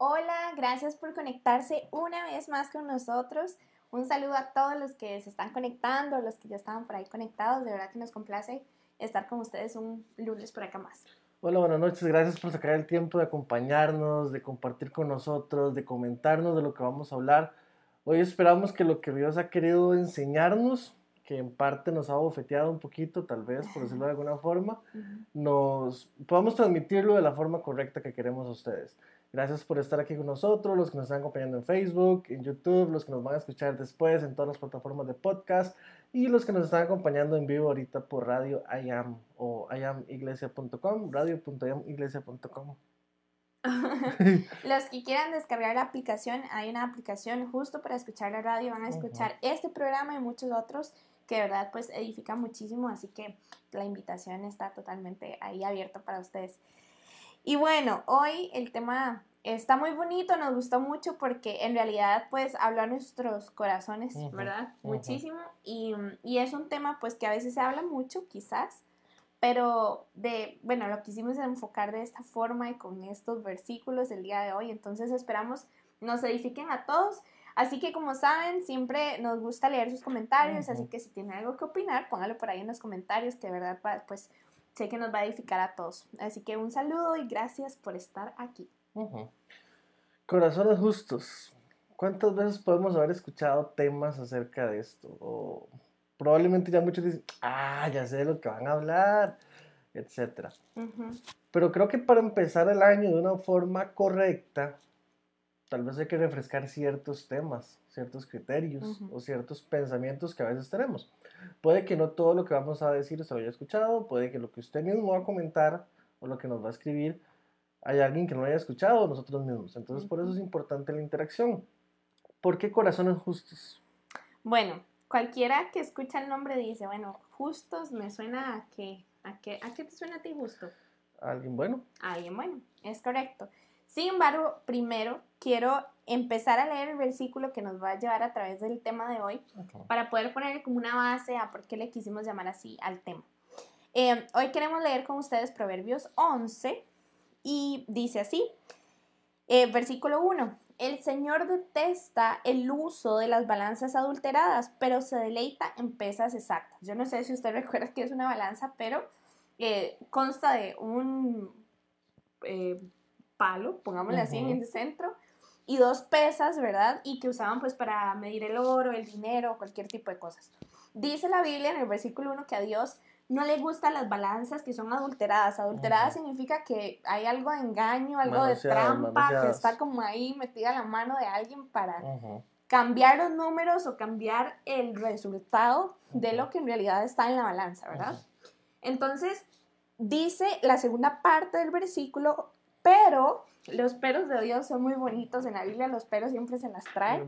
Hola, gracias por conectarse una vez más con nosotros. Un saludo a todos los que se están conectando, los que ya estaban por ahí conectados. De verdad que nos complace estar con ustedes un lunes por acá más. Hola, buenas noches. Gracias por sacar el tiempo de acompañarnos, de compartir con nosotros, de comentarnos de lo que vamos a hablar. Hoy esperamos que lo que Dios ha querido enseñarnos, que en parte nos ha bofeteado un poquito, tal vez, por decirlo de alguna forma, nos podamos transmitirlo de la forma correcta que queremos a ustedes. Gracias por estar aquí con nosotros, los que nos están acompañando en Facebook, en YouTube, los que nos van a escuchar después en todas las plataformas de podcast y los que nos están acompañando en vivo ahorita por radio IAM o iamiglesia.com, radio.iamiglesia.com. los que quieran descargar la aplicación, hay una aplicación justo para escuchar la radio, van a escuchar este programa y muchos otros que de verdad pues edifica muchísimo, así que la invitación está totalmente ahí abierta para ustedes. Y bueno, hoy el tema está muy bonito, nos gustó mucho porque en realidad pues habla a nuestros corazones, ¿verdad? Muchísimo. Y, y, es un tema pues que a veces se habla mucho, quizás, pero de, bueno, lo quisimos enfocar de esta forma y con estos versículos el día de hoy. Entonces esperamos nos edifiquen a todos. Así que como saben, siempre nos gusta leer sus comentarios, así que si tienen algo que opinar, póngalo por ahí en los comentarios, que de verdad pues sé que nos va a edificar a todos. Así que un saludo y gracias por estar aquí. Corazones justos. ¿Cuántas veces podemos haber escuchado temas acerca de esto? O probablemente ya muchos dicen, ah, ya sé de lo que van a hablar, etc. Pero creo que para empezar el año de una forma correcta, tal vez hay que refrescar ciertos temas, ciertos criterios o ciertos pensamientos que a veces tenemos. Puede que no todo lo que vamos a decir se lo haya escuchado, puede que lo que usted mismo va a comentar o lo que nos va a escribir hay alguien que no lo haya escuchado nosotros mismos. Entonces, por eso es importante la interacción. ¿Por qué corazones justos? Bueno, cualquiera que escucha el nombre dice, bueno, justos me suena a qué, a qué, a qué te suena a ti justo. ¿A alguien bueno. A alguien bueno, es correcto. Sin embargo, primero quiero empezar a leer el versículo que nos va a llevar a través del tema de hoy para poder poner como una base a por qué le quisimos llamar así al tema. Eh, hoy queremos leer con ustedes Proverbios 11 y dice así, eh, versículo 1, el Señor detesta el uso de las balanzas adulteradas, pero se deleita en pesas exactas. Yo no sé si usted recuerda que es una balanza, pero eh, consta de un palo, pongámosle así en el centro, y dos pesas, ¿verdad? Y que usaban pues para medir el oro, el dinero, cualquier tipo de cosas. Dice la Biblia en el versículo 1 que a Dios no le gustan las balanzas que son adulteradas. Adulteradas significa que hay algo de engaño, algo de trampa, que está como ahí metida la mano de alguien para cambiar los números o cambiar el resultado de lo que en realidad está en la balanza, ¿verdad? Entonces, dice la segunda parte del versículo, pero los peros de Dios son muy bonitos en la Biblia, los peros siempre se las trae.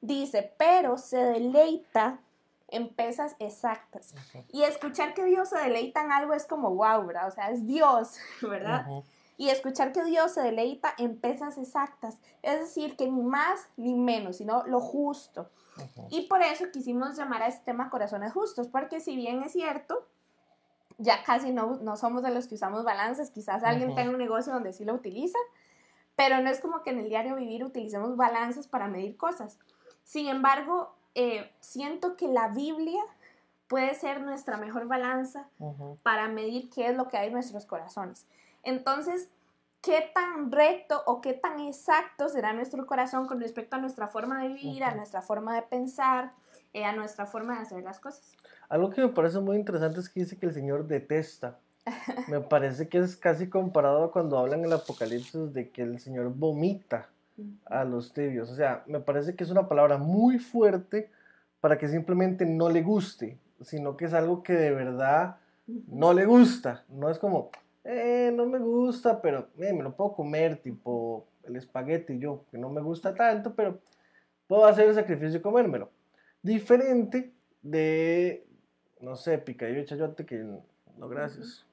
Dice, pero se deleita en pesas exactas. Y escuchar que Dios se deleita en algo es como wow, ¿verdad? O sea, es Dios, ¿verdad? Y escuchar que Dios se deleita en pesas exactas. Es decir, que ni más ni menos, sino lo justo. Y por eso quisimos llamar a este tema corazones justos, porque si bien es cierto, ya casi no, no somos de los que usamos balances, quizás alguien tenga un negocio donde sí lo utiliza, pero no es como que en el diario vivir utilicemos balances para medir cosas. Sin embargo, eh, siento que la Biblia puede ser nuestra mejor balanza para medir qué es lo que hay en nuestros corazones. Entonces, ¿qué tan recto o qué tan exacto será nuestro corazón con respecto a nuestra forma de vivir, a nuestra forma de pensar, eh, a nuestra forma de hacer las cosas? Algo que me parece muy interesante es que dice que el Señor detesta. Me parece que es casi comparado a cuando hablan en el Apocalipsis de que el Señor vomita a los tibios. O sea, me parece que es una palabra muy fuerte para que simplemente no le guste, sino que es algo que de verdad no le gusta. No es como, eh, no me gusta, pero eh, me lo puedo comer, tipo el espagueti yo, que no me gusta tanto, pero puedo hacer el sacrificio y comérmelo. Diferente de, no sé, picadillo y chayote, que no, gracias.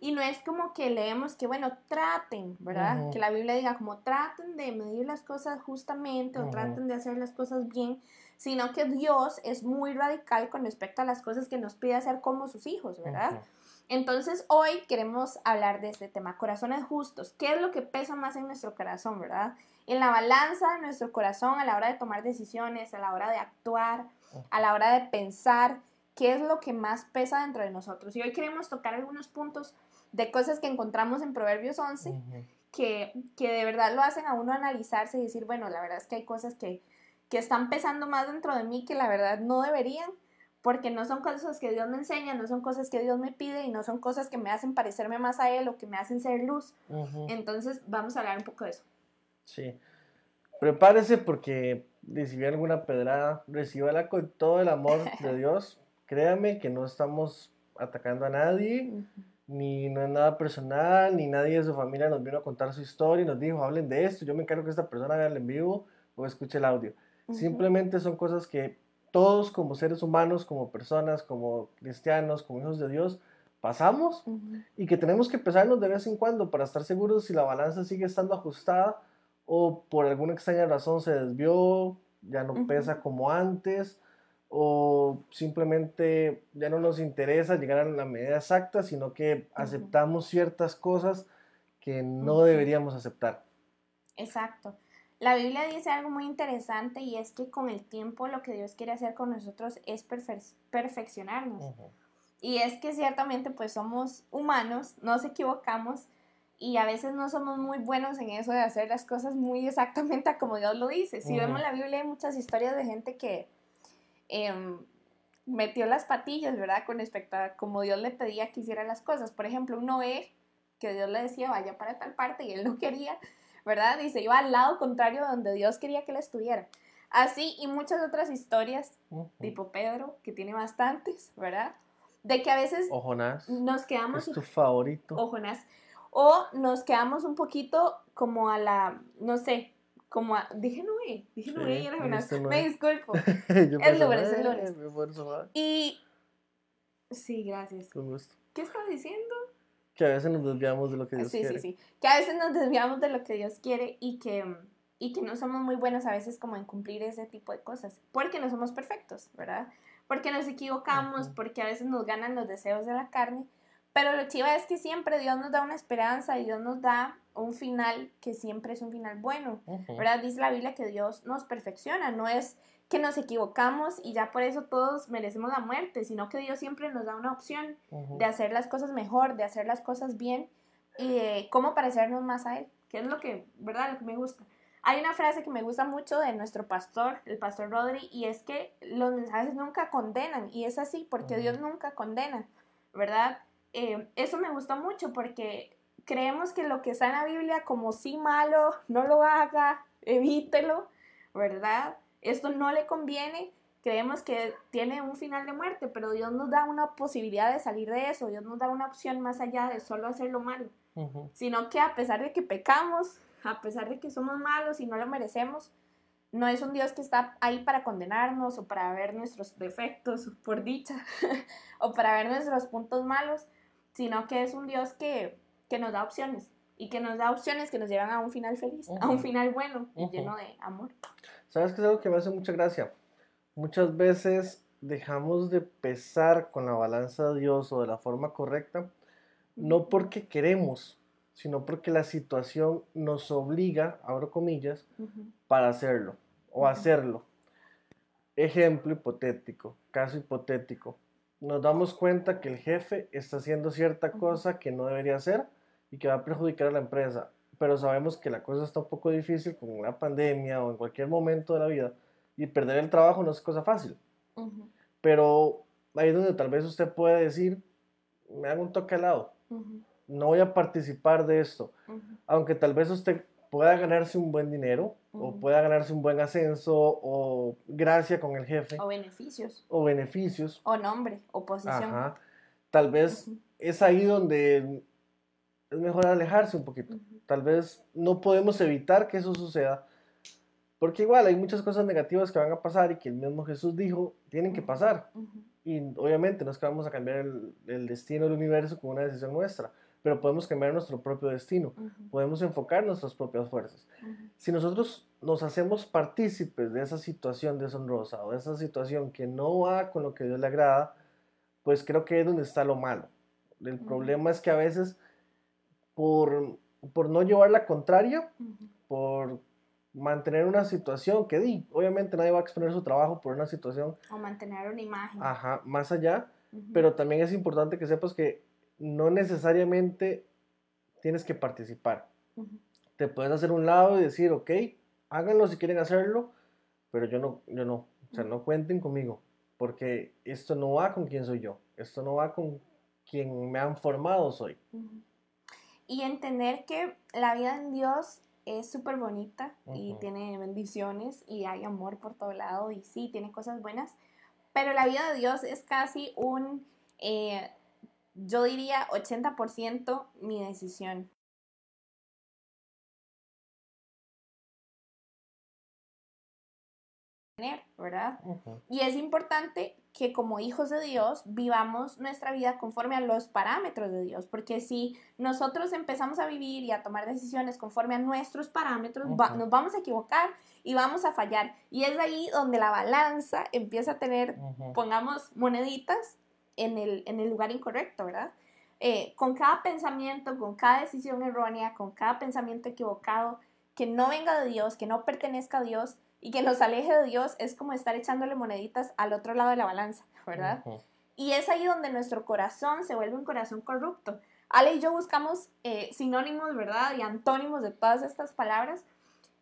Y no es como que leemos que, bueno, traten, ¿verdad? Que la Biblia diga como traten de medir las cosas justamente o traten de hacer las cosas bien, sino que Dios es muy radical con respecto a las cosas que nos pide hacer como sus hijos, ¿verdad? Entonces hoy queremos hablar de este tema, corazones justos. ¿Qué es lo que pesa más en nuestro corazón, verdad? En la balanza de nuestro corazón a la hora de tomar decisiones, a la hora de actuar, a la hora de pensar, ¿qué es lo que más pesa dentro de nosotros? Y hoy queremos tocar algunos puntos de cosas que encontramos en Proverbios 11 que, que, de verdad lo hacen a uno analizarse y decir, bueno, la verdad es que hay cosas que, que están pesando más dentro de mí que la verdad no deberían porque no son cosas que Dios me enseña, no son cosas que Dios me pide y no son cosas que me hacen parecerme más a Él o que me hacen ser luz. Entonces vamos a hablar un poco de eso. Sí. Prepárese porque si alguna pedrada, recíbala con todo el amor de Dios. Créame que no estamos atacando a nadie, ni no es nada personal, ni nadie de su familia nos vino a contar su historia y nos dijo, hablen de esto, yo me encargo que esta persona vea en vivo o escuche el audio. Simplemente son cosas que todos como seres humanos, como personas, como cristianos, como hijos de Dios, pasamos y que tenemos que pesarnos de vez en cuando para estar seguros si la balanza sigue estando ajustada o por alguna extraña razón se desvió, ya no pesa como antes o simplemente ya no nos interesa llegar a la medida exacta, sino que aceptamos ciertas cosas que no deberíamos aceptar. Exacto. La Biblia dice algo muy interesante y es que con el tiempo lo que Dios quiere hacer con nosotros es perfeccionarnos. Y es que ciertamente pues somos humanos, nos equivocamos y a veces no somos muy buenos en eso de hacer las cosas muy exactamente como Dios lo dice. Si vemos la Biblia hay muchas historias de gente que em, metió las patillas, ¿verdad? Con respecto a como Dios le pedía que hiciera las cosas. Por ejemplo, un Noé, que Dios le decía vaya para tal parte y él no quería ¿verdad? Y se iba al lado contrario donde Dios quería que él estuviera. Así y muchas otras historias, tipo Pedro, que tiene bastantes, ¿verdad? De que a veces o nos quedamos... Es tu favorito. O Jonás. O nos quedamos un poquito como a la, no sé, como a... Dije Noé, dije Noé y era Jonás. Me disculpo. es lunes, es lunes. Y... Sí, gracias. Con gusto. ¿Qué estás diciendo? Que a veces nos desviamos de lo que Dios quiere. Sí, sí, sí. Que a veces nos desviamos de lo que Dios quiere y que, y que no somos muy buenos a veces como en cumplir ese tipo de cosas. Porque no somos perfectos, ¿verdad? Porque nos equivocamos, porque a veces nos ganan los deseos de la carne. Pero lo chiva es que siempre Dios nos da una esperanza y Dios nos da un final que siempre es un final bueno, ¿verdad? Dice la Biblia que Dios nos perfecciona, no es que nos equivocamos y ya por eso todos merecemos la muerte, sino que Dios siempre nos da una opción de hacer las cosas mejor, de hacer las cosas bien y de cómo parecernos más a Él, que es lo que, ¿verdad? Lo que me gusta. Hay una frase que me gusta mucho de nuestro pastor, el pastor Rodri, y es que los mensajes nunca condenan, y es así, porque Dios nunca condena, ¿verdad? Eh, eso me gusta mucho porque creemos que lo que está en la Biblia como sí malo, no lo haga, evítelo, ¿verdad? esto no le conviene, creemos que tiene un final de muerte, pero Dios nos da una posibilidad de salir de eso, Dios nos da una opción más allá de solo hacer lo malo, sino que a pesar de que pecamos, a pesar de que somos malos y no lo merecemos, no es un Dios que está ahí para condenarnos o para ver nuestros defectos, por dicha, o para ver nuestros puntos malos, sino que es un Dios que, que nos da opciones y que nos da opciones que nos llevan a un final feliz, a un final bueno y lleno de amor. ¿Sabes qué es algo que me hace mucha gracia? Muchas veces dejamos de pesar con la balanza de Dios o de la forma correcta, no porque queremos, sino porque la situación nos obliga, abro comillas, para hacerlo o hacerlo. Ejemplo hipotético, caso hipotético. Nos damos cuenta que el jefe está haciendo cierta cosa que no debería hacer y que va a perjudicar a la empresa. Pero sabemos que la cosa está un poco difícil con una pandemia o en cualquier momento de la vida y perder el trabajo no es cosa fácil. Pero ahí es donde tal vez usted puede decir, me hago un toque al lado, no voy a participar de esto, aunque tal vez usted pueda ganarse un buen dinero o pueda ganarse un buen ascenso o gracia con el jefe. O beneficios. O beneficios. O nombre, o posición. Tal vez es ahí donde es mejor alejarse un poquito. Tal vez no podemos evitar que eso suceda, porque igual hay muchas cosas negativas que van a pasar y que el mismo Jesús dijo tienen que pasar. Y obviamente no es que vamos a cambiar el, destino del universo con una decisión nuestra, pero podemos cambiar nuestro propio destino, podemos enfocar nuestras propias fuerzas. Si nosotros nos hacemos partícipes de esa situación deshonrosa o de esa situación que no va con lo que Dios le agrada, pues creo que es donde está lo malo. El problema es que a veces por, por no llevar la contraria, por mantener una situación que di, obviamente nadie va a exponer su trabajo por una situación. O mantener una imagen. Ajá, más allá, pero también es importante que sepas que no necesariamente tienes que participar. Te puedes hacer un lado y decir, ok, háganlo si quieren hacerlo, pero yo no, yo no, o sea, no cuenten conmigo, porque esto no va con quién soy yo, esto no va con quien me han formado soy. Y entender que la vida en Dios es súper bonita y tiene bendiciones y hay amor por todo lado y sí, tiene cosas buenas, pero la vida de Dios es casi un, eh, yo diría 80% mi decisión. ¿verdad? Y es importante que como hijos de Dios vivamos nuestra vida conforme a los parámetros de Dios, porque si nosotros empezamos a vivir y a tomar decisiones conforme a nuestros parámetros, nos vamos a equivocar y vamos a fallar. Y es ahí donde la balanza empieza a tener, pongamos, moneditas en el, en el lugar incorrecto, ¿verdad? Eh, con cada pensamiento, con cada decisión errónea, con cada pensamiento equivocado, que no venga de Dios, que no pertenezca a Dios, y que nos aleje de Dios es como estar echándole moneditas al otro lado de la balanza, ¿verdad? Y es ahí donde nuestro corazón se vuelve un corazón corrupto. Ale y yo buscamos eh, sinónimos, ¿verdad? Y antónimos de todas estas palabras.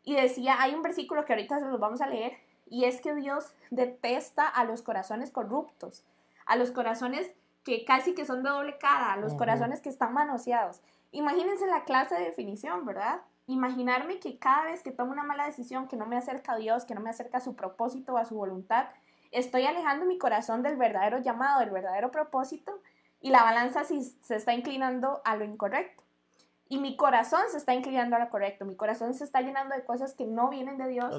Y decía, hay un versículo que ahorita se los vamos a leer, y es que Dios detesta a los corazones corruptos, a los corazones que casi que son de doble cara, a los corazones que están manoseados. Imagínense la clase de definición, ¿verdad? imaginarme que cada vez que tomo una mala decisión que no me acerca a Dios, que no me acerca a su propósito o a su voluntad, estoy alejando mi corazón del verdadero llamado, del verdadero propósito, y la balanza se está inclinando a lo incorrecto. Y mi corazón se está inclinando a lo correcto, mi corazón se está llenando de cosas que no vienen de Dios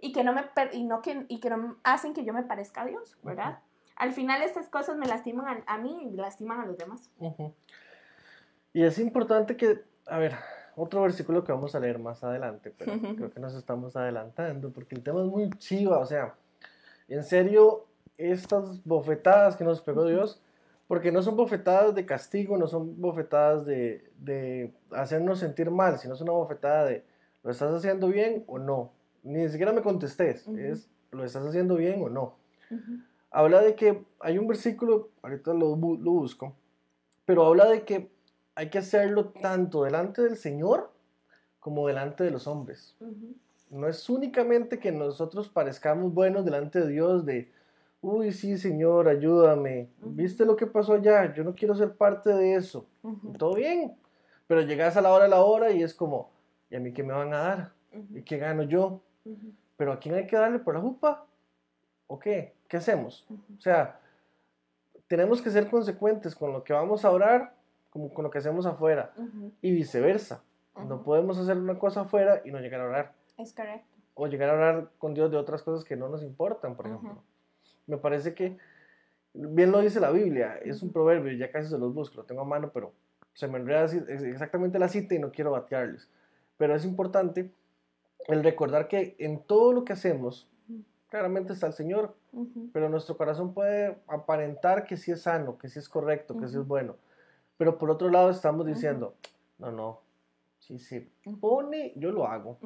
y que no me y no que, y que no hacen que yo me parezca a Dios, ¿verdad? Al final estas cosas me lastiman a, mí y lastiman a los demás. Y es importante que, a ver, otro versículo que vamos a leer más adelante, pero creo que nos estamos adelantando porque el tema es muy chiva, o sea, en serio, estas bofetadas que nos pegó Dios, porque no son bofetadas de castigo, no son bofetadas de, hacernos sentir mal, sino es una bofetada de, ¿lo estás haciendo bien o no? Ni siquiera me contestes, es, ¿lo estás haciendo bien o no? Habla de que hay un versículo, ahorita lo, lo busco, pero habla de que hay que hacerlo tanto delante del Señor como delante de los hombres. No es únicamente que nosotros parezcamos buenos delante de Dios de, uy, sí, Señor, ayúdame. ¿Viste lo que pasó allá? Yo no quiero ser parte de eso. Todo bien. Pero llegas a la hora de la hora y es como, ¿y a mí qué me van a dar? ¿Y qué gano yo? Pero ¿a quién hay que darle por la jupa? ¿O qué? ¿Qué hacemos? O sea, tenemos que ser consecuentes con lo que vamos a orar como con lo que hacemos afuera y viceversa. No podemos hacer una cosa afuera y no llegar a orar. Es correcto. O llegar a orar con Dios de otras cosas que no nos importan, por ejemplo. Me parece que, bien lo dice la Biblia, es un proverbio, ya casi se los busco, lo tengo a mano, pero se me enreda exactamente la cita y no quiero batearles. Pero es importante el recordar que en todo lo que hacemos, claramente está el Señor, pero nuestro corazón puede aparentar que sí es sano, que sí es correcto, que sí es bueno pero por otro lado estamos diciendo, no, no, si se pone, yo lo hago.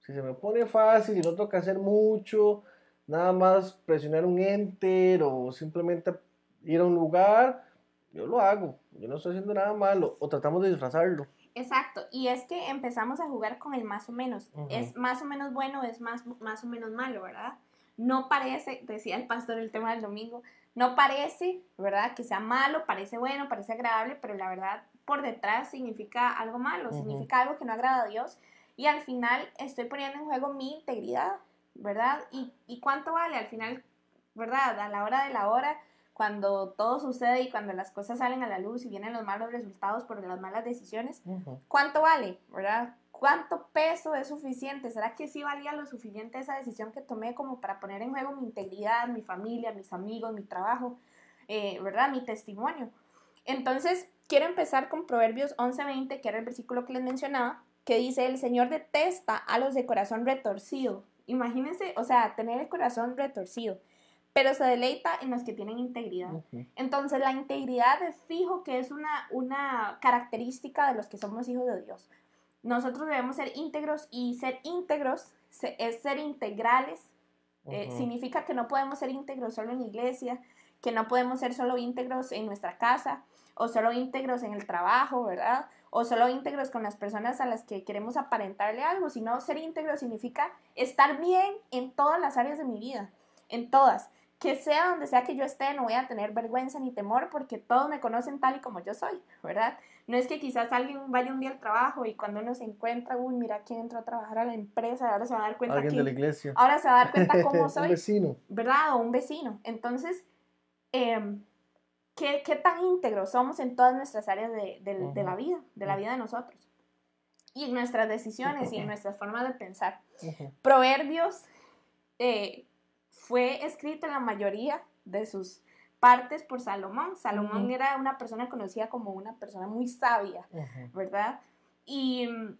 Si se me pone fácil y no tengo que hacer mucho, nada más presionar un enter o simplemente ir a un lugar, yo lo hago. Yo no estoy haciendo nada malo o tratamos de disfrazarlo. Exacto, y es que empezamos a jugar con el más o menos. Es más o menos bueno, es más, más o menos malo, ¿verdad? No parece, decía el pastor el tema del domingo, no parece, ¿verdad? Que sea malo, parece bueno, parece agradable, pero la verdad por detrás significa algo malo, significa algo que no agrada a Dios. Y al final estoy poniendo en juego mi integridad, ¿verdad? ¿Y, y cuánto vale al final, ¿verdad? A la hora de la hora, cuando todo sucede y cuando las cosas salen a la luz y vienen los malos resultados por las malas decisiones, ¿cuánto vale, ¿verdad? ¿Cuánto peso es suficiente? ¿Será que sí valía lo suficiente esa decisión que tomé como para poner en juego mi integridad, mi familia, mis amigos, mi trabajo, eh, ¿verdad? Mi testimonio. Entonces, quiero empezar con Proverbios 11:20, que era el versículo que les mencionaba, que dice, el Señor detesta a los de corazón retorcido. Imagínense, o sea, tener el corazón retorcido, pero se deleita en los que tienen integridad. Entonces, la integridad es fijo que es una, una característica de los que somos hijos de Dios. Nosotros debemos ser íntegros y ser íntegros es ser integrales. Eh, significa que no podemos ser íntegros solo en la iglesia, que no podemos ser solo íntegros en nuestra casa o solo íntegros en el trabajo, ¿verdad? O solo íntegros con las personas a las que queremos aparentarle algo, sino ser íntegro significa estar bien en todas las áreas de mi vida, en todas. Que sea donde sea que yo esté, no voy a tener vergüenza ni temor porque todos me conocen tal y como yo soy, ¿verdad? No es que quizás alguien vaya un día al trabajo y cuando uno se encuentra, uy, mira quién entró a trabajar a la empresa, ahora se va a dar cuenta Alguien de la iglesia. Ahora se va a dar cuenta cómo soy. un vecino. ¿Verdad? O un vecino. Entonces, eh, ¿qué, ¿qué, tan íntegros somos en todas nuestras áreas de, de, la vida, de la vida de nosotros? Y en nuestras decisiones y en nuestras formas de pensar. Proverbios eh, fue escrito en la mayoría de sus partes por Salomón. Salomón era una persona conocida como una persona muy sabia, ¿verdad? Y mm,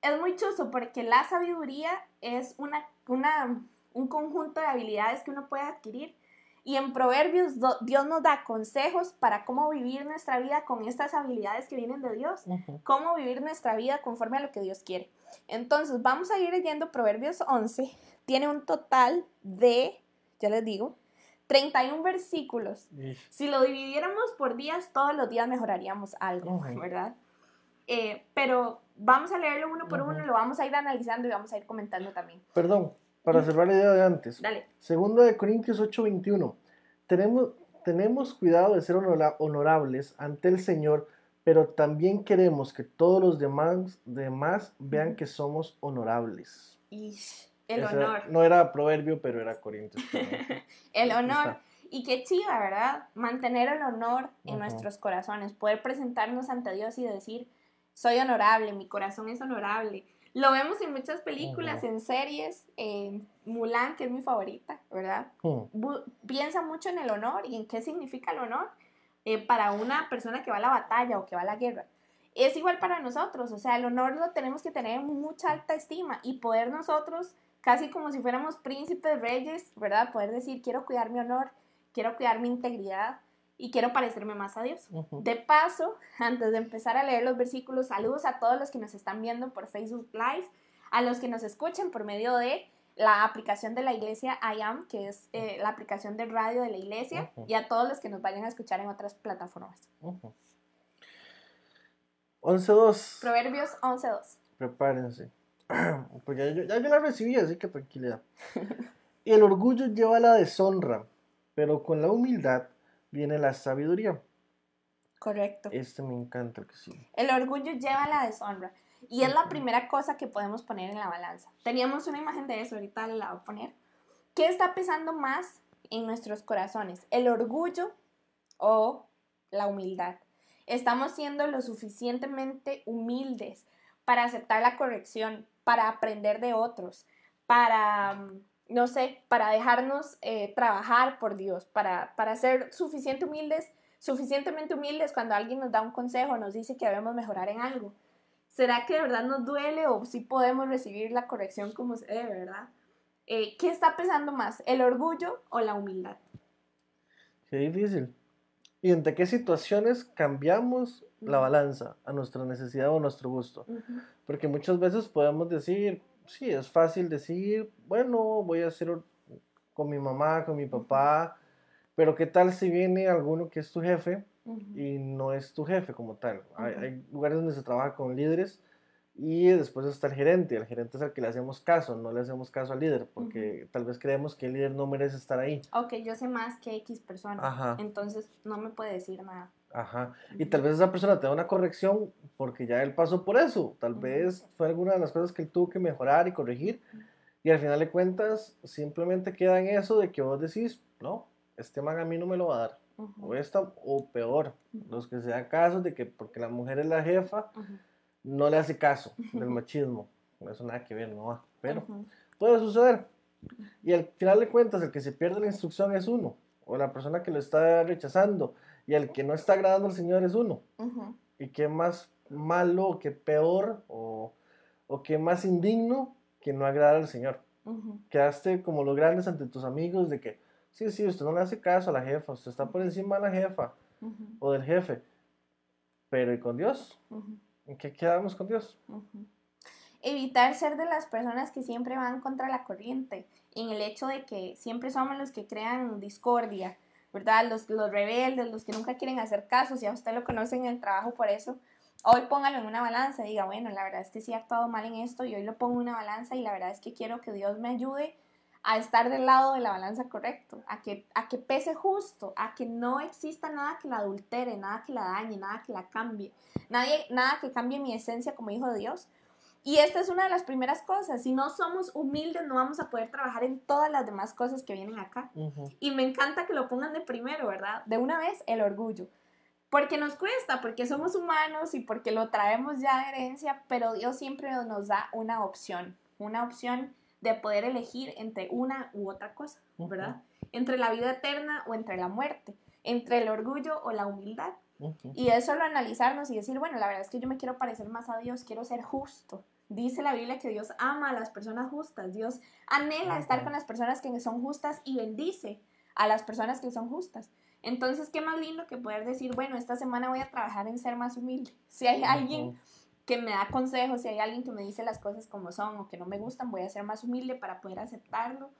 es muy chuso porque la sabiduría es una, una, un conjunto de habilidades que uno puede adquirir. Y en Proverbios Dios nos da consejos para cómo vivir nuestra vida con estas habilidades que vienen de Dios, cómo vivir nuestra vida conforme a lo que Dios quiere. Entonces, vamos a ir leyendo Proverbios 11. Tiene un total de, ya les digo, 31 versículos. Si lo dividiéramos por días, todos los días mejoraríamos algo, ¿verdad? Eh, pero vamos a leerlo uno por uno, lo vamos a ir analizando y vamos a ir comentando también. Perdón, para cerrar la idea de antes. Dale. Segundo de Corintios 8:21. Tenemos, tenemos cuidado de ser honorables ante el Señor, pero también queremos que todos los demás, demás vean que somos honorables. El honor. No era proverbio, pero era Corintios. el honor. Y qué chiva, ¿verdad? Mantener el honor en nuestros corazones, poder presentarnos ante Dios y decir, soy honorable, mi corazón es honorable. Lo vemos en muchas películas, en series, en Mulan, que es mi favorita, ¿verdad? Piensa mucho en el honor y en qué significa el honor eh, para una persona que va a la batalla o que va a la guerra. Es igual para nosotros, o sea, el honor lo tenemos que tener en mucha alta estima y poder nosotros casi como si fuéramos príncipes reyes, ¿verdad? Poder decir, quiero cuidar mi honor, quiero cuidar mi integridad y quiero parecerme más a Dios. De paso, antes de empezar a leer los versículos, saludos a todos los que nos están viendo por Facebook Live, a los que nos escuchan por medio de la aplicación de la iglesia IAM, que es eh, la aplicación de radio de la iglesia, y a todos los que nos vayan a escuchar en otras plataformas. 11.2. Proverbios 11.2. Prepárense. Pues ya, yo la recibí, así que tranquilidad. Y el orgullo lleva la deshonra, pero con la humildad viene la sabiduría. Correcto. Este me encanta que sí. El orgullo lleva la deshonra. Y es la primera cosa que podemos poner en la balanza. Teníamos una imagen de eso, ahorita la voy a poner. ¿Qué está pesando más en nuestros corazones? ¿El orgullo o la humildad? ¿Estamos siendo lo suficientemente humildes para aceptar la corrección, para aprender de otros, para, mm, no sé, para dejarnos eh, trabajar por Dios, para, para ser suficiente humildes, suficientemente humildes cuando alguien nos da un consejo, nos dice que debemos mejorar en algo. ¿Será que de verdad nos duele o si podemos recibir la corrección como se debe, verdad? Eh, ¿Qué está pesando más, el orgullo o la humildad? Qué difícil. ¿Y entre qué situaciones cambiamos la balanza a nuestra necesidad o a nuestro gusto? Porque muchas veces podemos decir, sí, es fácil decir, bueno, voy a hacer con mi mamá, con mi papá, pero ¿qué tal si viene alguno que es tu jefe y no es tu jefe como tal? hay, hay, lugares donde se trabaja con líderes y después está el gerente. El gerente es al que le hacemos caso, no le hacemos caso al líder, porque tal vez creemos que el líder no merece estar ahí. Ok, yo sé más que X persona, entonces no me puede decir nada. Ajá. Y tal vez esa persona te da una corrección porque ya él pasó por eso. Tal vez fue alguna de las cosas que él tuvo que mejorar y corregir. Y al final de cuentas, simplemente queda en eso de que vos decís, no, este man a mí no me lo va a dar. O esta, o peor, los que se dan casos de que porque la mujer es la jefa, no le hace caso del machismo. No es nada que ver, no va. Pero puede suceder. Y al final de cuentas, el que se pierde la instrucción es uno, o la persona que lo está rechazando. Y el que no está agradando al Señor es uno. Y qué más malo, qué peor o, o qué más indigno que no agradar al Señor. Quedaste como los grandes ante tus amigos de que, sí, sí, usted no le hace caso a la jefa, usted está por encima de la jefa o del jefe. Pero ¿y con Dios? ¿En qué quedamos con Dios? Evitar ser de las personas que siempre van contra la corriente, en el hecho de que siempre somos los que crean discordia, ¿verdad? Los, los rebeldes, los que nunca quieren hacer caso, si a usted lo conoce en el trabajo por eso, hoy póngalo en una balanza diga, bueno, la verdad es que sí he actuado mal en esto y hoy lo pongo en una balanza y la verdad es que quiero que Dios me ayude a estar del lado de la balanza correcto, a que, a que pese justo, a que no exista nada que la adultere, nada que la dañe, nada que la cambie, nadie, nada que cambie mi esencia como hijo de Dios. Y esta es una de las primeras cosas. Si no somos humildes, no vamos a poder trabajar en todas las demás cosas que vienen acá. Y me encanta que lo pongan de primero, ¿verdad? De una vez, el orgullo. Porque nos cuesta, porque somos humanos y porque lo traemos ya de herencia, pero Dios siempre nos da una opción, una opción de poder elegir entre una u otra cosa, ¿verdad? Entre la vida eterna o entre la muerte, entre el orgullo o la humildad. Y es solo analizarnos y decir, bueno, la verdad es que yo me quiero parecer más a Dios, quiero ser justo. Dice la Biblia que Dios ama a las personas justas, Dios anhela estar con las personas que son justas y bendice a las personas que son justas. Entonces, qué más lindo que poder decir, bueno, esta semana voy a trabajar en ser más humilde. Si hay alguien que me da consejos, si hay alguien que me dice las cosas como son o que no me gustan, voy a ser más humilde para poder aceptarlo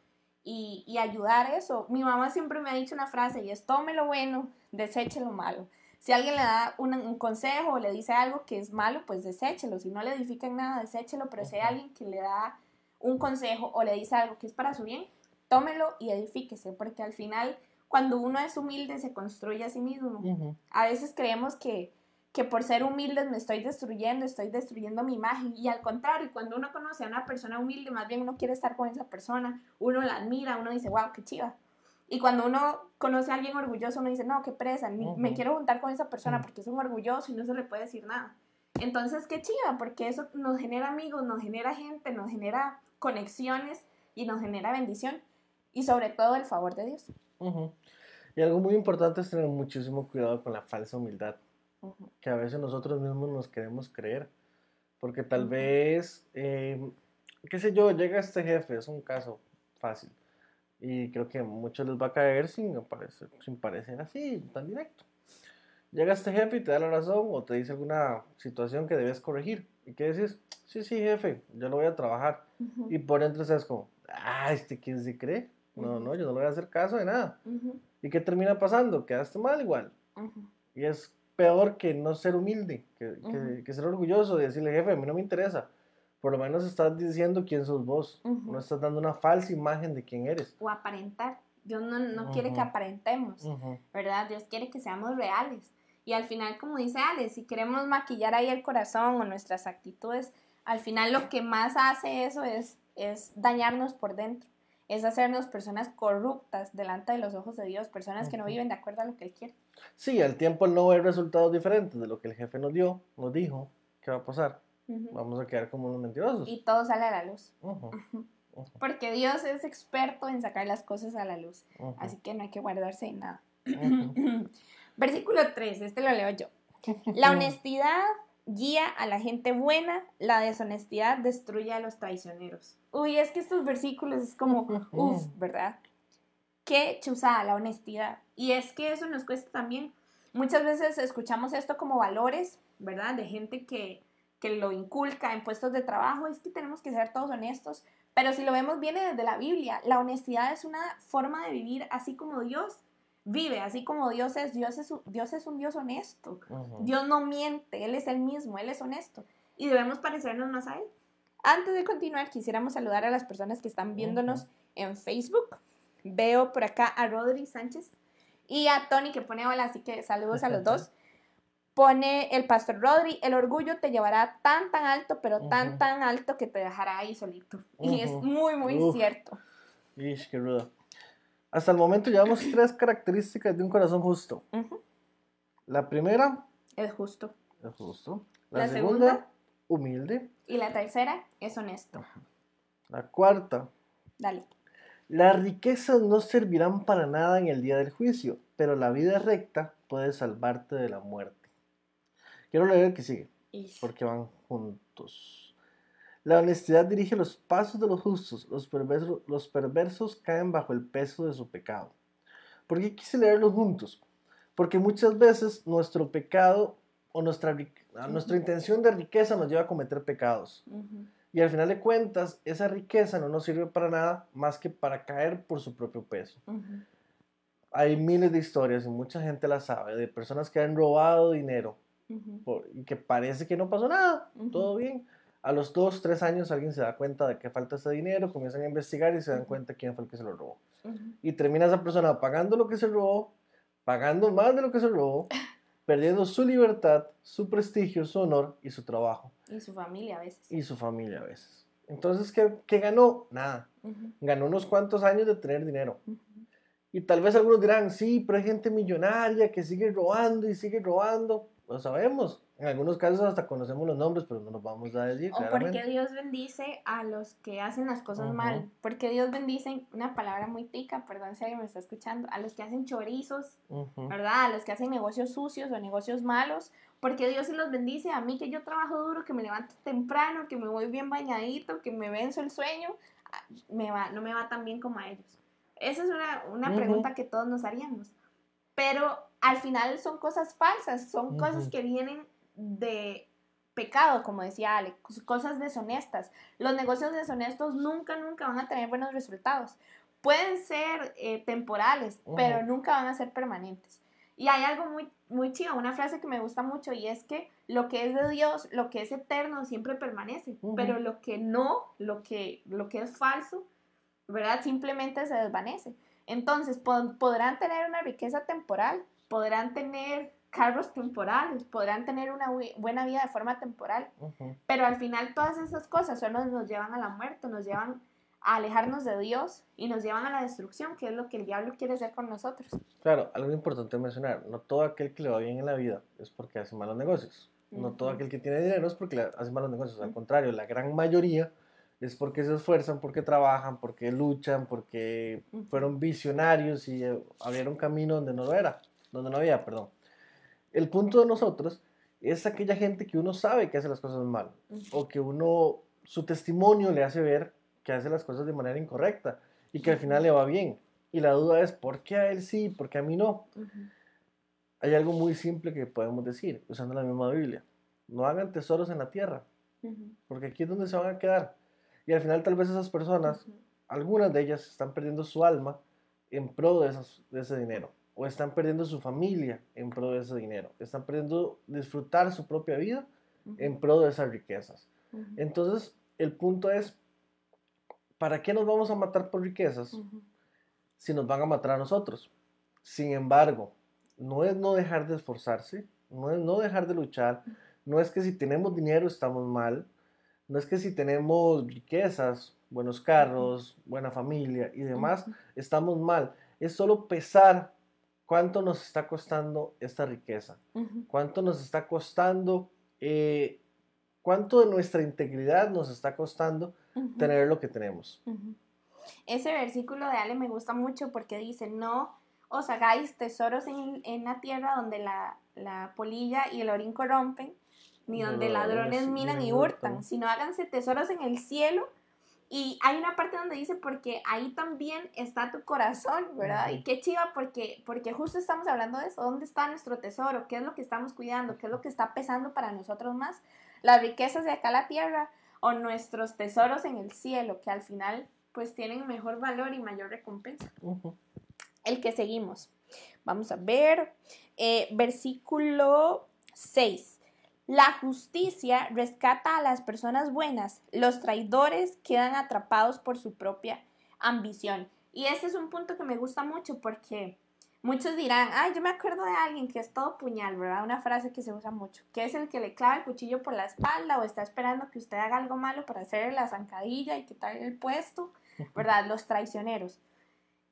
y, y ayudar eso. Mi mamá siempre me ha dicho una frase y es, tome lo bueno, deseche lo malo. Si alguien le da un, un, consejo o le dice algo que es malo, pues deséchelo. Si no le edifica en nada, deséchelo. Pero si hay alguien que le da un consejo o le dice algo que es para su bien, tómelo y edifíquese, porque al final, cuando uno es humilde, se construye a sí mismo. A veces creemos que, que por ser humildes me estoy destruyendo, estoy destruyendo mi imagen. Y al contrario, cuando uno conoce a una persona humilde, más bien uno quiere estar con esa persona, uno la admira, uno dice, wow, qué chiva. Y cuando uno conoce a alguien orgulloso, uno dice, no, qué presa, me quiero juntar con esa persona porque es un orgulloso y no se le puede decir nada. Entonces, qué chiva, porque eso nos genera amigos, nos genera gente, nos genera conexiones y nos genera bendición y sobre todo el favor de Dios. Y algo muy importante es tener muchísimo cuidado con la falsa humildad, que a veces nosotros mismos nos queremos creer, porque tal vez, eh, qué sé yo, llega este jefe, es un caso fácil y creo que a muchos les va a caer sin parecer, sin parecer así, tan directo. Llega este jefe y te da la razón o te dice alguna situación que debes corregir. ¿Y qué dices? Sí, sí, jefe, yo lo voy a trabajar. Y por dentro es como, ah, ¿este quién se cree? No, no, yo no le voy a hacer caso de nada. ¿Y qué termina pasando? Quedaste mal igual. Y es peor que no ser humilde, que, que, que ser orgulloso y decirle, jefe, a mí no me interesa por lo menos estás diciendo quién sos vos, no estás dando una falsa imagen de quién eres. O aparentar. Dios no, no quiere que aparentemos, ¿verdad? Dios quiere que seamos reales. Y al final, como dice Alex, si queremos maquillar ahí el corazón o nuestras actitudes, al final lo que más hace eso es, es dañarnos por dentro, es hacernos personas corruptas delante de los ojos de Dios, personas que no viven de acuerdo a lo que Él quiere. Sí, al tiempo no ver resultados diferentes de lo que el jefe nos dio, nos dijo, ¿qué va a pasar? Vamos a quedar como unos mentirosos. Y todo sale a la luz. Porque Dios es experto en sacar las cosas a la luz. Así que no hay que guardarse en nada. Versículo 3, este lo leo yo. La honestidad guía a la gente buena, la deshonestidad destruye a los traicioneros. Uy, es que estos versículos es como, uff, ¿verdad? Qué chusada la honestidad. Y es que eso nos cuesta también. Muchas veces escuchamos esto como valores, ¿verdad? De gente que, que lo inculca en puestos de trabajo, es que tenemos que ser todos honestos, pero si lo vemos viene desde la Biblia, la honestidad es una forma de vivir así como Dios vive, así como Dios es, Dios es, Dios es un Dios honesto, Dios no miente, Él es el mismo, Él es honesto. Y debemos parecernos más a Él. Antes de continuar, quisiéramos saludar a las personas que están viéndonos en Facebook. Veo por acá a Rodri Sánchez y a Tony que pone hola, así que saludos a los dos pone el pastor Rodri, el orgullo te llevará tan, tan alto, pero tan, tan alto que te dejará ahí solito. Y es muy, muy cierto. Ish, qué rudo. Hasta el momento llevamos tres características de un corazón justo. La primera... Es justo. Es justo. La, segunda, humilde. Y la tercera, es honesto. La cuarta. Dale. Las riquezas no servirán para nada en el día del juicio, pero la vida recta puede salvarte de la muerte. Quiero leer el que sigue, porque van juntos. La honestidad dirige los pasos de los justos, los perversos, los perversos caen bajo el peso de su pecado. ¿Por qué quise leerlos juntos? Porque muchas veces nuestro pecado o nuestra, nuestra intención de riqueza nos lleva a cometer pecados. Y al final de cuentas, esa riqueza no nos sirve para nada más que para caer por su propio peso. Hay miles de historias, y mucha gente las sabe, de personas que han robado dinero y que parece que no pasó nada, todo bien. A los dos, tres años alguien se da cuenta de que falta ese dinero, comienzan a investigar y se dan cuenta quién fue el que se lo robó. Y termina esa persona pagando lo que se robó, pagando más de lo que se robó, perdiendo su libertad, su prestigio, su honor y su trabajo. Y su familia a veces. Y su familia a veces. Entonces, ¿qué, qué ganó? Nada. Ganó unos cuantos años de tener dinero. Y tal vez algunos dirán, sí, pero hay gente millonaria que sigue robando y sigue robando. Lo sabemos. En algunos casos hasta conocemos los nombres, pero no nos vamos a decir. O porque Dios bendice a los que hacen las cosas mal. Porque Dios bendice, una palabra muy tica, perdón si alguien me está escuchando, a los que hacen chorizos, ¿verdad? A los que hacen negocios sucios o negocios malos. Porque Dios se los bendice a mí que yo trabajo duro, que me levanto temprano, que me voy bien bañadito, que me venzo el sueño, ah, me va, no me va tan bien como a ellos. Esa es una, una pregunta que todos nos haríamos. Pero al final son cosas falsas, son cosas que vienen de pecado, como decía Ale, cosas deshonestas. Los negocios deshonestos nunca, nunca van a tener buenos resultados. Pueden ser eh, temporales, pero nunca van a ser permanentes. Y hay algo muy, muy chido, una frase que me gusta mucho y es que lo que es de Dios, lo que es eterno, siempre permanece, pero lo que no, lo que, lo que es falso, ¿verdad? Simplemente se desvanece. Entonces, podrán tener una riqueza temporal, podrán tener carros temporales, podrán tener una buena vida de forma temporal, pero al final todas esas cosas solo nos llevan a la muerte, nos llevan a alejarnos de Dios y nos llevan a la destrucción, que es lo que el diablo quiere hacer con nosotros. Claro, algo importante mencionar, no todo aquel que le va bien en la vida es porque hace malos negocios, no todo aquel que tiene dinero es porque hace malos negocios, al contrario, la gran mayoría es porque se esfuerzan, porque trabajan, porque luchan, porque fueron visionarios y eh, abrieron camino donde no lo era, donde no había, perdón. El punto de nosotros es aquella gente que uno sabe que hace las cosas mal o que uno, su testimonio le hace ver que hace las cosas de manera incorrecta y que al final le va bien. Y la duda es, ¿por qué a él sí? ¿Por qué a mí no? Hay algo muy simple que podemos decir usando la misma Biblia. No hagan tesoros en la tierra, porque aquí es donde se van a quedar. Y al final tal vez esas personas, algunas de ellas están perdiendo su alma en pro de, de ese dinero o están perdiendo su familia en pro de ese dinero, están perdiendo disfrutar su propia vida en pro de esas riquezas. Entonces, el punto es, ¿para qué nos vamos a matar por riquezas si nos van a matar a nosotros? Sin embargo, no es no dejar de esforzarse, no es no dejar de luchar, no es que si tenemos dinero estamos mal, no es que si tenemos riquezas, buenos carros, buena familia y demás, estamos mal. Es solo pesar cuánto nos está costando esta riqueza, cuánto nos está costando, eh, cuánto de nuestra integridad nos está costando tener lo que tenemos. Ese versículo de Ale me gusta mucho porque dice, no os hagáis tesoros en, la tierra donde la, polilla y el orín corrompen, ni donde ladrones minan y hurtan, sino háganse tesoros en el cielo y hay una parte donde dice, porque ahí también está tu corazón, ¿verdad? Y qué chiva, porque, porque justo estamos hablando de eso, ¿dónde está nuestro tesoro? ¿Qué es lo que estamos cuidando? ¿Qué es lo que está pesando para nosotros más? Las riquezas de acá la tierra o nuestros tesoros en el cielo, que al final pues tienen mejor valor y mayor recompensa. El que seguimos. Vamos a ver, eh, versículo 6. La justicia rescata a las personas buenas, los traidores quedan atrapados por su propia ambición. Y este es un punto que me gusta mucho porque muchos dirán, ay, yo me acuerdo de alguien que es todo puñal, ¿verdad? Una frase que se usa mucho, que es el que le clava el cuchillo por la espalda o está esperando que usted haga algo malo para hacerle la zancadilla y quitarle el puesto, ¿verdad? Los traicioneros.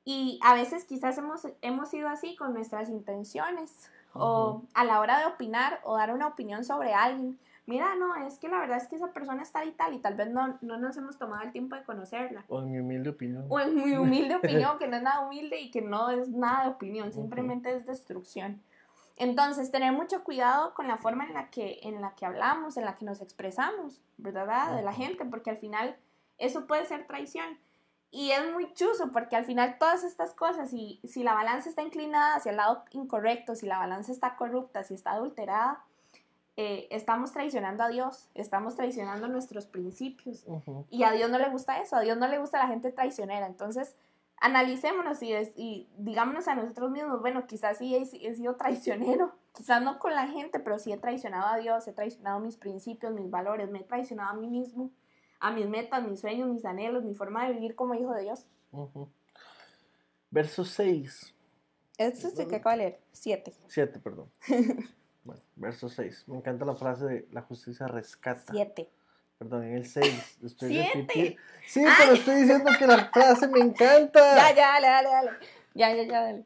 Y a veces quizás hemos, hemos sido así con nuestras intenciones, o a la hora de opinar o dar una opinión sobre alguien. Mira, no, es que la verdad es que esa persona está y tal y tal vez no, no nos hemos tomado el tiempo de conocerla. O en mi humilde opinión. O en mi humilde opinión, que no es nada humilde y que no es nada de opinión, simplemente es destrucción. Entonces, tener mucho cuidado con la forma en la que, en la que hablamos, en la que nos expresamos, ¿verdad? De la gente, porque al final eso puede ser traición. Y es muy chuso porque al final todas estas cosas, si, si la balanza está inclinada hacia el lado incorrecto, si la balanza está corrupta, si está adulterada, eh, estamos traicionando a Dios, estamos traicionando nuestros principios. Y a Dios no le gusta eso, a Dios no le gusta la gente traicionera. Entonces, analicémonos y, y digámonos a nosotros mismos, bueno, quizás sí he, he, sido traicionero, quizás no con la gente, pero sí he traicionado a Dios, he traicionado mis principios, mis valores, me he traicionado a mí mismo a mis metas, mis sueños, mis anhelos, mi forma de vivir como hijo de Dios. Verso 6. Este es el que acabo de leer. 7. 7, perdón. bueno, verso 6. Me encanta la frase de la justicia rescata. 7. Perdón, en el 6. ¿Siete? Sí, pero estoy diciendo que la frase me encanta. Ya, ya, dale, dale, dale. Ya, ya, ya, dale.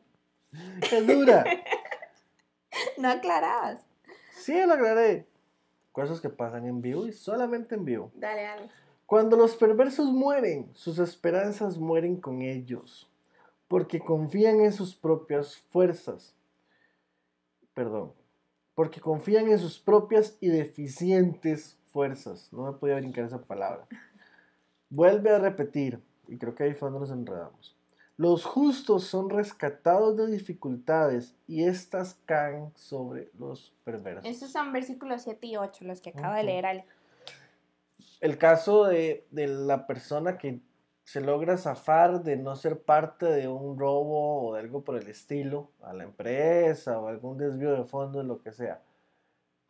¡Qué dura! no aclarabas. Sí, lo aclaré. Cosas que pasan en vivo y solamente en vivo. Dale, dale. Cuando los perversos mueren, sus esperanzas mueren con ellos, porque confían en sus propias fuerzas. Perdón, porque confían en sus propias y deficientes fuerzas. No me podía brincar esa palabra. Vuelve a repetir, y creo que ahí fue donde nos enredamos. Los justos son rescatados de dificultades y éstas caen sobre los perversos. Estos son versículos 7 y 8, los que acaba de leer Ale el caso de, la persona que se logra zafar de no ser parte de un robo o de algo por el estilo a la empresa o algún desvío de fondos, lo que sea.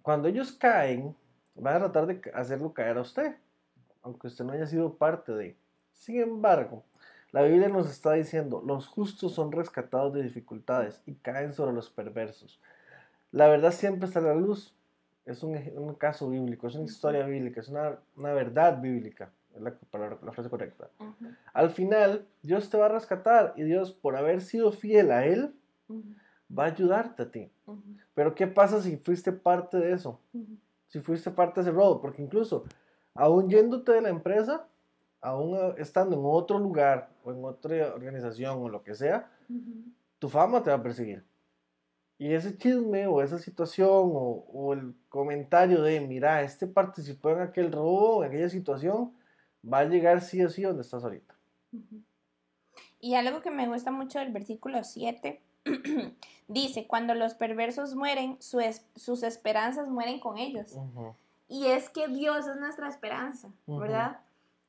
Cuando ellos caen, van a tratar de hacerlo caer a usted, aunque usted no haya sido parte de. Sin embargo, la Biblia nos está diciendo, los justos son rescatados de dificultades y caen sobre los perversos. La verdad siempre está a la luz, es un, caso bíblico, es una historia bíblica, es una, verdad bíblica, es la, la frase correcta. Al final, Dios te va a rescatar y Dios, por haber sido fiel a Él, va a ayudarte a ti. Pero ¿qué pasa si fuiste parte de eso? Si fuiste parte de ese robo, porque incluso, aún yéndote de la empresa, aún estando en otro lugar o en otra organización o lo que sea, tu fama te va a perseguir. Y ese chisme o esa situación o, el comentario de, mira, este participó en aquel robo, en aquella situación, va a llegar sí o sí donde estás ahorita. Y algo que me gusta mucho del versículo 7, dice, cuando los perversos mueren, sus esperanzas mueren con ellos. Y es que Dios es nuestra esperanza, ¿verdad?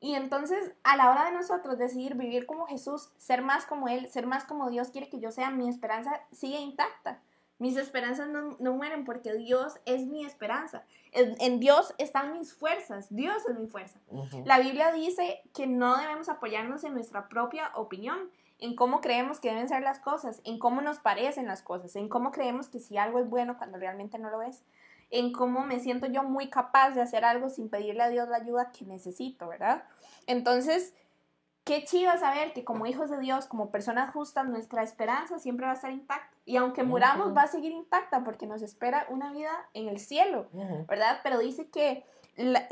Y entonces, a la hora de nosotros decidir vivir como Jesús, ser más como Él, ser más como Dios quiere que yo sea, mi esperanza sigue intacta. Mis esperanzas no, mueren porque Dios es mi esperanza. En, Dios están mis fuerzas. Dios es mi fuerza. La Biblia dice que no debemos apoyarnos en nuestra propia opinión, en cómo creemos que deben ser las cosas, en cómo nos parecen las cosas, en cómo creemos que si algo es bueno cuando realmente no lo es, en cómo me siento yo muy capaz de hacer algo sin pedirle a Dios la ayuda que necesito, ¿verdad? Entonces, qué chido saber que como hijos de Dios, como personas justas, nuestra esperanza siempre va a estar intacta. Y aunque muramos, va a seguir intacta porque nos espera una vida en el cielo, ¿verdad? Pero dice que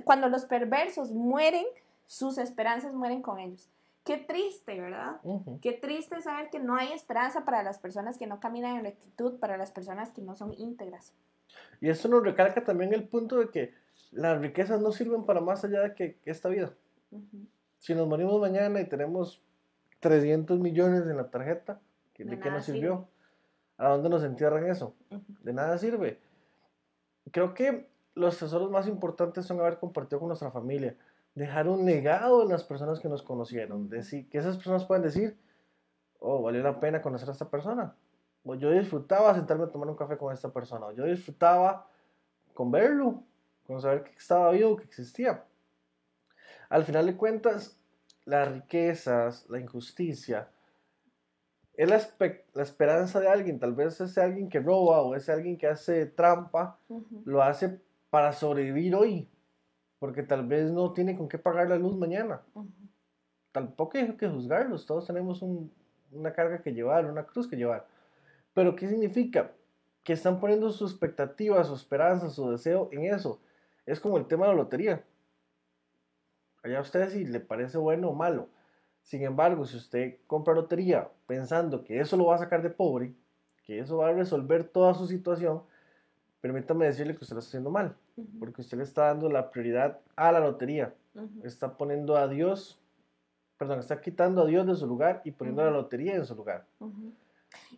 cuando los perversos mueren, sus esperanzas mueren con ellos. Qué triste, ¿verdad? Qué triste saber que no hay esperanza para las personas que no caminan en rectitud, para las personas que no son íntegras. Y eso nos recalca también el punto de que las riquezas no sirven para más allá de que, esta vida. Si nos morimos mañana y tenemos 300 millones en la tarjeta, ¿de, qué nos sirvió? ¿A dónde nos entierran eso? De nada sirve. Creo que los tesoros más importantes son haber compartido con nuestra familia, dejar un legado en las personas que nos conocieron, decir, que esas personas puedan decir, oh, valió la pena conocer a esta persona, o yo disfrutaba sentarme a tomar un café con esta persona, o yo disfrutaba con verlo, con saber que estaba vivo, que existía. Al final de cuentas, las riquezas, la injusticia, es la, esperanza de alguien. Tal vez ese alguien que roba o ese alguien que hace trampa, lo hace para sobrevivir hoy, porque tal vez no tiene con qué pagar la luz mañana. Tampoco hay que juzgarlos, todos tenemos una carga que llevar, una cruz que llevar. Pero ¿qué significa? Que están poniendo su expectativa, su esperanza, su deseo en eso. Es como el tema de la lotería allá a usted si le parece bueno o malo. Sin embargo, si usted compra lotería pensando que eso lo va a sacar de pobre, que eso va a resolver toda su situación, permítame decirle que usted lo está haciendo mal, porque usted le está dando la prioridad a la lotería. Está poniendo a Dios, perdón, está quitando a Dios de su lugar y poniendo a la lotería en su lugar.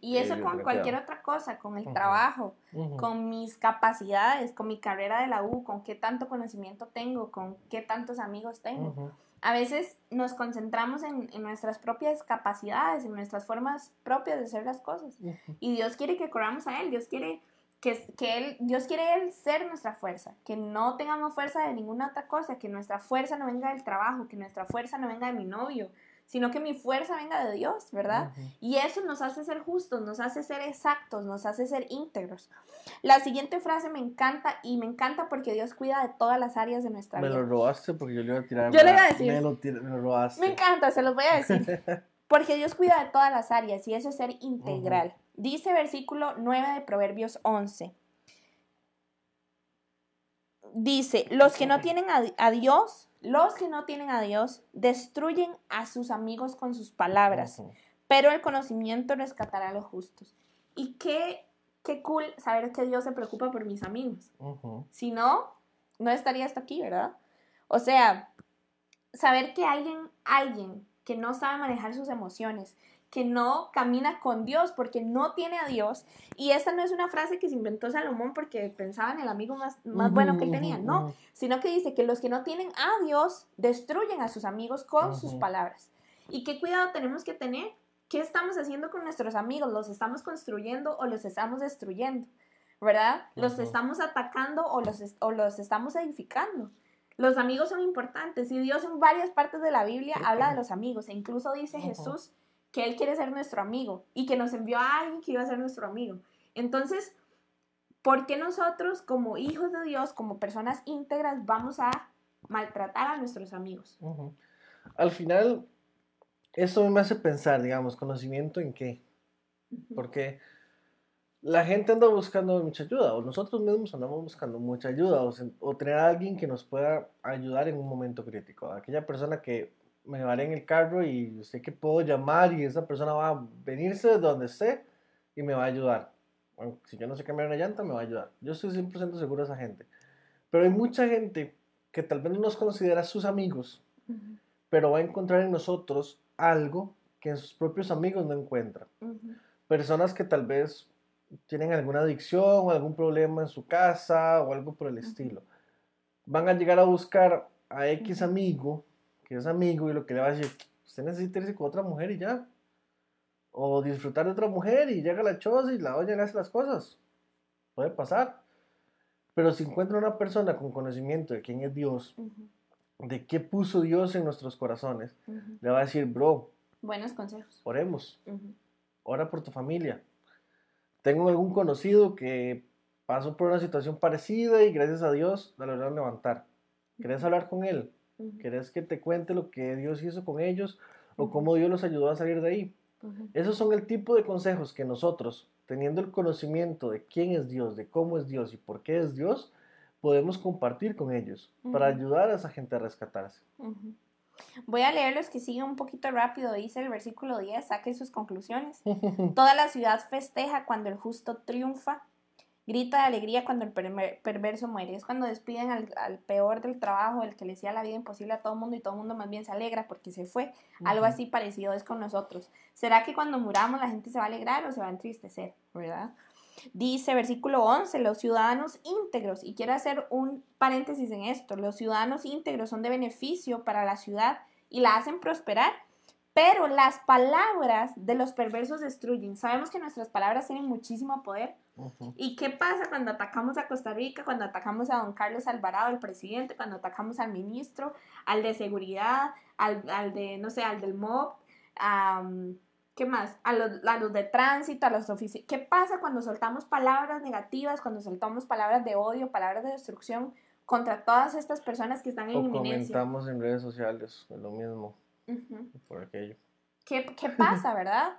Y eso con cualquier otra cosa, con el trabajo, con mis capacidades, con mi carrera de la U, con qué tanto conocimiento tengo, con qué tantos amigos tengo. A veces nos concentramos en, en, nuestras propias capacidades, en nuestras formas propias de hacer las cosas. Y Dios quiere que corramos a Él, Dios quiere que, que, él, Dios quiere Él ser nuestra fuerza, que no tengamos fuerza de ninguna otra cosa, que nuestra fuerza no venga del trabajo, que nuestra fuerza no venga de mi novio, sino que mi fuerza venga de Dios, ¿verdad? Y eso nos hace ser justos, nos hace ser exactos, nos hace ser íntegros. La siguiente frase me encanta y me encanta porque Dios cuida de todas las áreas de nuestra vida. Me lo robaste porque yo le iba a tirar. Yo le iba a decir. Me lo, me lo robaste. Me encanta, se los voy a decir. Porque Dios cuida de todas las áreas y eso es ser integral. Dice versículo 9 de Proverbios 11. Dice, los que no tienen a, Dios, los que no tienen a Dios, destruyen a sus amigos con sus palabras, pero el conocimiento rescatará a los justos. Y qué, qué cool saber que Dios se preocupa por mis amigos. Si no, no estaría hasta aquí, ¿verdad? O sea, saber que alguien, alguien que no sabe manejar sus emociones, que no camina con Dios porque no tiene a Dios. Y esta no es una frase que se inventó Salomón porque pensaba en el amigo más, más bueno que tenía, no, sino que dice que los que no tienen a Dios destruyen a sus amigos con sus palabras. ¿Y qué cuidado tenemos que tener? ¿Qué estamos haciendo con nuestros amigos? ¿Los estamos construyendo o los estamos destruyendo? ¿Verdad? ¿Los estamos atacando o los, o los estamos edificando? Los amigos son importantes y Dios en varias partes de la Biblia habla de los amigos e incluso dice Jesús que Él quiere ser nuestro amigo y que nos envió a alguien que iba a ser nuestro amigo. Entonces, ¿por qué nosotros como hijos de Dios, como personas íntegras, vamos a maltratar a nuestros amigos? Al final, eso me hace pensar, digamos, conocimiento en qué. Porque la gente anda buscando mucha ayuda, o nosotros mismos andamos buscando mucha ayuda, o, o, tener a alguien que nos pueda ayudar en un momento crítico. Aquella persona que me llevaré en el carro y sé que puedo llamar y esa persona va a venirse de donde esté y me va a ayudar. si yo no sé cambiar una llanta, me va a ayudar. Yo estoy 100% seguro de esa gente. Pero hay mucha gente que tal vez no nos considera sus amigos, pero va a encontrar en nosotros algo que en sus propios amigos no encuentran. Personas que tal vez tienen alguna adicción o algún problema en su casa o algo por el estilo. Van a llegar a buscar a X amigo que es amigo y lo que le va a decir, usted necesita irse con otra mujer y ya. O disfrutar de otra mujer y llega la choza y la doña le hace las cosas. Puede pasar. Pero si encuentra una persona con conocimiento de quién es Dios, de qué puso Dios en nuestros corazones, le va a decir, bro. Buenos consejos. Oremos. Ora por tu familia. Tengo algún conocido que pasó por una situación parecida y gracias a Dios la lograron levantar. ¿Querés hablar con él? ¿Querés que te cuente lo que Dios hizo con ellos o cómo Dios los ayudó a salir de ahí? Esos son el tipo de consejos que nosotros, teniendo el conocimiento de quién es Dios, de cómo es Dios y por qué es Dios, podemos compartir con ellos para ayudar a esa gente a rescatarse. Voy a leer los que siguen un poquito rápido. Dice el versículo 10, saque sus conclusiones. Toda la ciudad festeja cuando el justo triunfa grita de alegría cuando el perverso muere. Es cuando despiden al, peor del trabajo, el que le hacía la vida imposible a todo el mundo y todo el mundo más bien se alegra porque se fue. Algo así parecido es con nosotros. ¿Será que cuando muramos la gente se va a alegrar o se va a entristecer? ¿Verdad? Dice versículo 11, los ciudadanos íntegros, y quiero hacer un paréntesis en esto, los ciudadanos íntegros son de beneficio para la ciudad y la hacen prosperar, pero las palabras de los perversos destruyen. Sabemos que nuestras palabras tienen muchísimo poder, ¿Y qué pasa cuando atacamos a Costa Rica, cuando atacamos a don Carlos Alvarado, el presidente, cuando atacamos al ministro, al de seguridad, al, al de, no sé, al del MOB, ¿qué más? A los, a los de tránsito, a los oficiales. ¿Qué pasa cuando soltamos palabras negativas, cuando soltamos palabras de odio, palabras de destrucción contra todas estas personas que están en o inminencia? comentamos en redes sociales, lo mismo, por aquello. ¿Qué, ¿Qué pasa, verdad?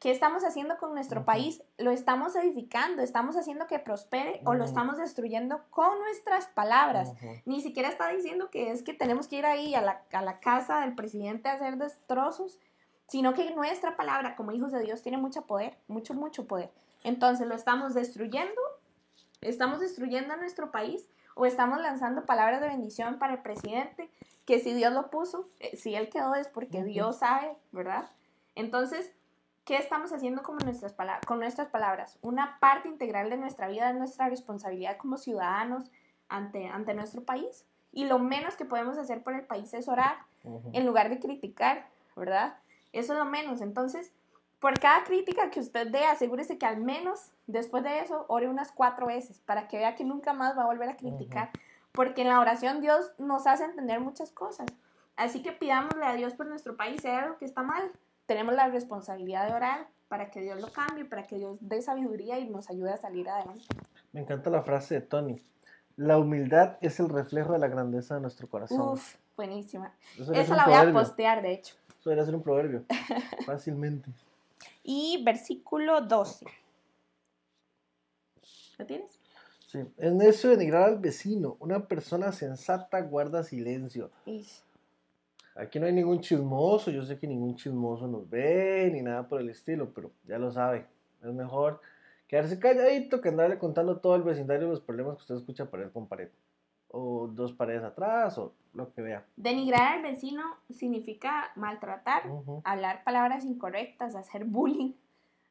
¿Qué estamos haciendo con nuestro país? ¿Lo estamos edificando? ¿Estamos haciendo que prospere o lo estamos destruyendo con nuestras palabras? Ni siquiera está diciendo que es que tenemos que ir ahí a la, casa del presidente a hacer destrozos, sino que nuestra palabra como hijos de Dios tiene mucho poder, mucho, mucho poder. Entonces lo estamos destruyendo, estamos destruyendo a nuestro país o estamos lanzando palabras de bendición para el presidente, que si Dios lo puso, eh, si él quedó es porque Dios sabe, ¿verdad? Entonces, ¿qué estamos haciendo con nuestras, con nuestras palabras? Una parte integral de nuestra vida es nuestra responsabilidad como ciudadanos ante, ante nuestro país. Y lo menos que podemos hacer por el país es orar, en lugar de criticar, ¿verdad? Eso es lo menos. Entonces, por cada crítica que usted dé, asegúrese que al menos después de eso ore unas cuatro veces para que vea que nunca más va a volver a criticar. Porque en la oración Dios nos hace entender muchas cosas. Así que pidámosle a Dios por nuestro país, hay algo que está mal, tenemos la responsabilidad de orar para que Dios lo cambie, para que Dios dé sabiduría y nos ayude a salir adelante. Me encanta la frase de Tony. La humildad es el reflejo de la grandeza de nuestro corazón. Uf, buenísima. Esa la voy a postear, de hecho. Eso debería ser un proverbio. Fácilmente. Y versículo 12. ¿Lo tienes? Sí. Es necio denigrar al vecino. Una persona sensata guarda silencio. Aquí no hay ningún chismoso. Yo sé que ningún chismoso nos ve ni nada por el estilo, pero ya lo sabe. Es mejor quedarse calladito que andarle contando todo el vecindario los problemas que usted escucha pared con pared. O dos paredes atrás, o lo que vea. Denigrar al vecino significa maltratar, hablar palabras incorrectas, hacer bullying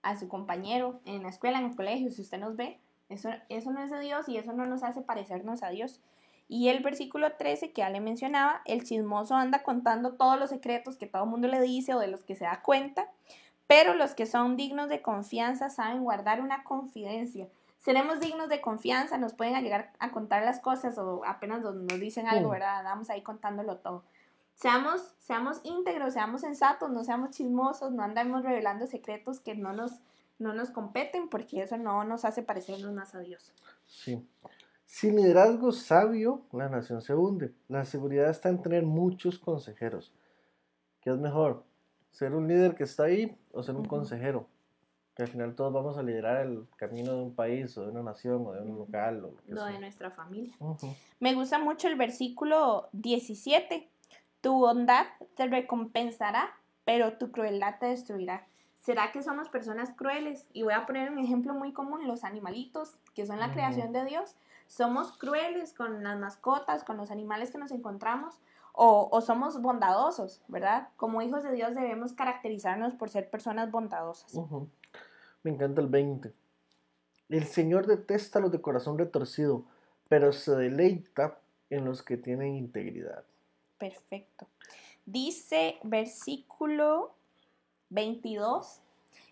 a su compañero en la escuela, en el colegio, si usted nos ve. Eso, eso no es de Dios y eso no nos hace parecernos a Dios. Y el versículo 13 que ya le mencionaba, el chismoso anda contando todos los secretos que todo el mundo le dice o de los que se da cuenta, pero los que son dignos de confianza saben guardar una confidencia. Seremos dignos de confianza, nos pueden llegar a contar las cosas o apenas nos, dicen algo, ¿verdad? Andamos ahí contándolo todo. Seamos, seamos íntegros, seamos sensatos, no seamos chismosos, no andamos revelando secretos que no nos, no nos competen, porque eso no nos hace parecernos más a Dios. Sí. Sin liderazgo sabio, la nación se hunde. La seguridad está en tener muchos consejeros. ¿Qué es mejor? ¿Ser un líder que está ahí o ser un consejero? Que al final todos vamos a liderar el camino de un país o de una nación o de un local o lo, de nuestra familia. Me gusta mucho el versículo 17. Tu bondad te recompensará, pero tu crueldad te destruirá. ¿Será que somos personas crueles? Y voy a poner un ejemplo muy común, los animalitos, que son la creación de Dios. Somos crueles con las mascotas, con los animales que nos encontramos, o, somos bondadosos, ¿verdad? Como hijos de Dios debemos caracterizarnos por ser personas bondadosas. Me encanta el 20. El Señor detesta a los de corazón retorcido, pero se deleita en los que tienen integridad. Perfecto. Dice versículo 22,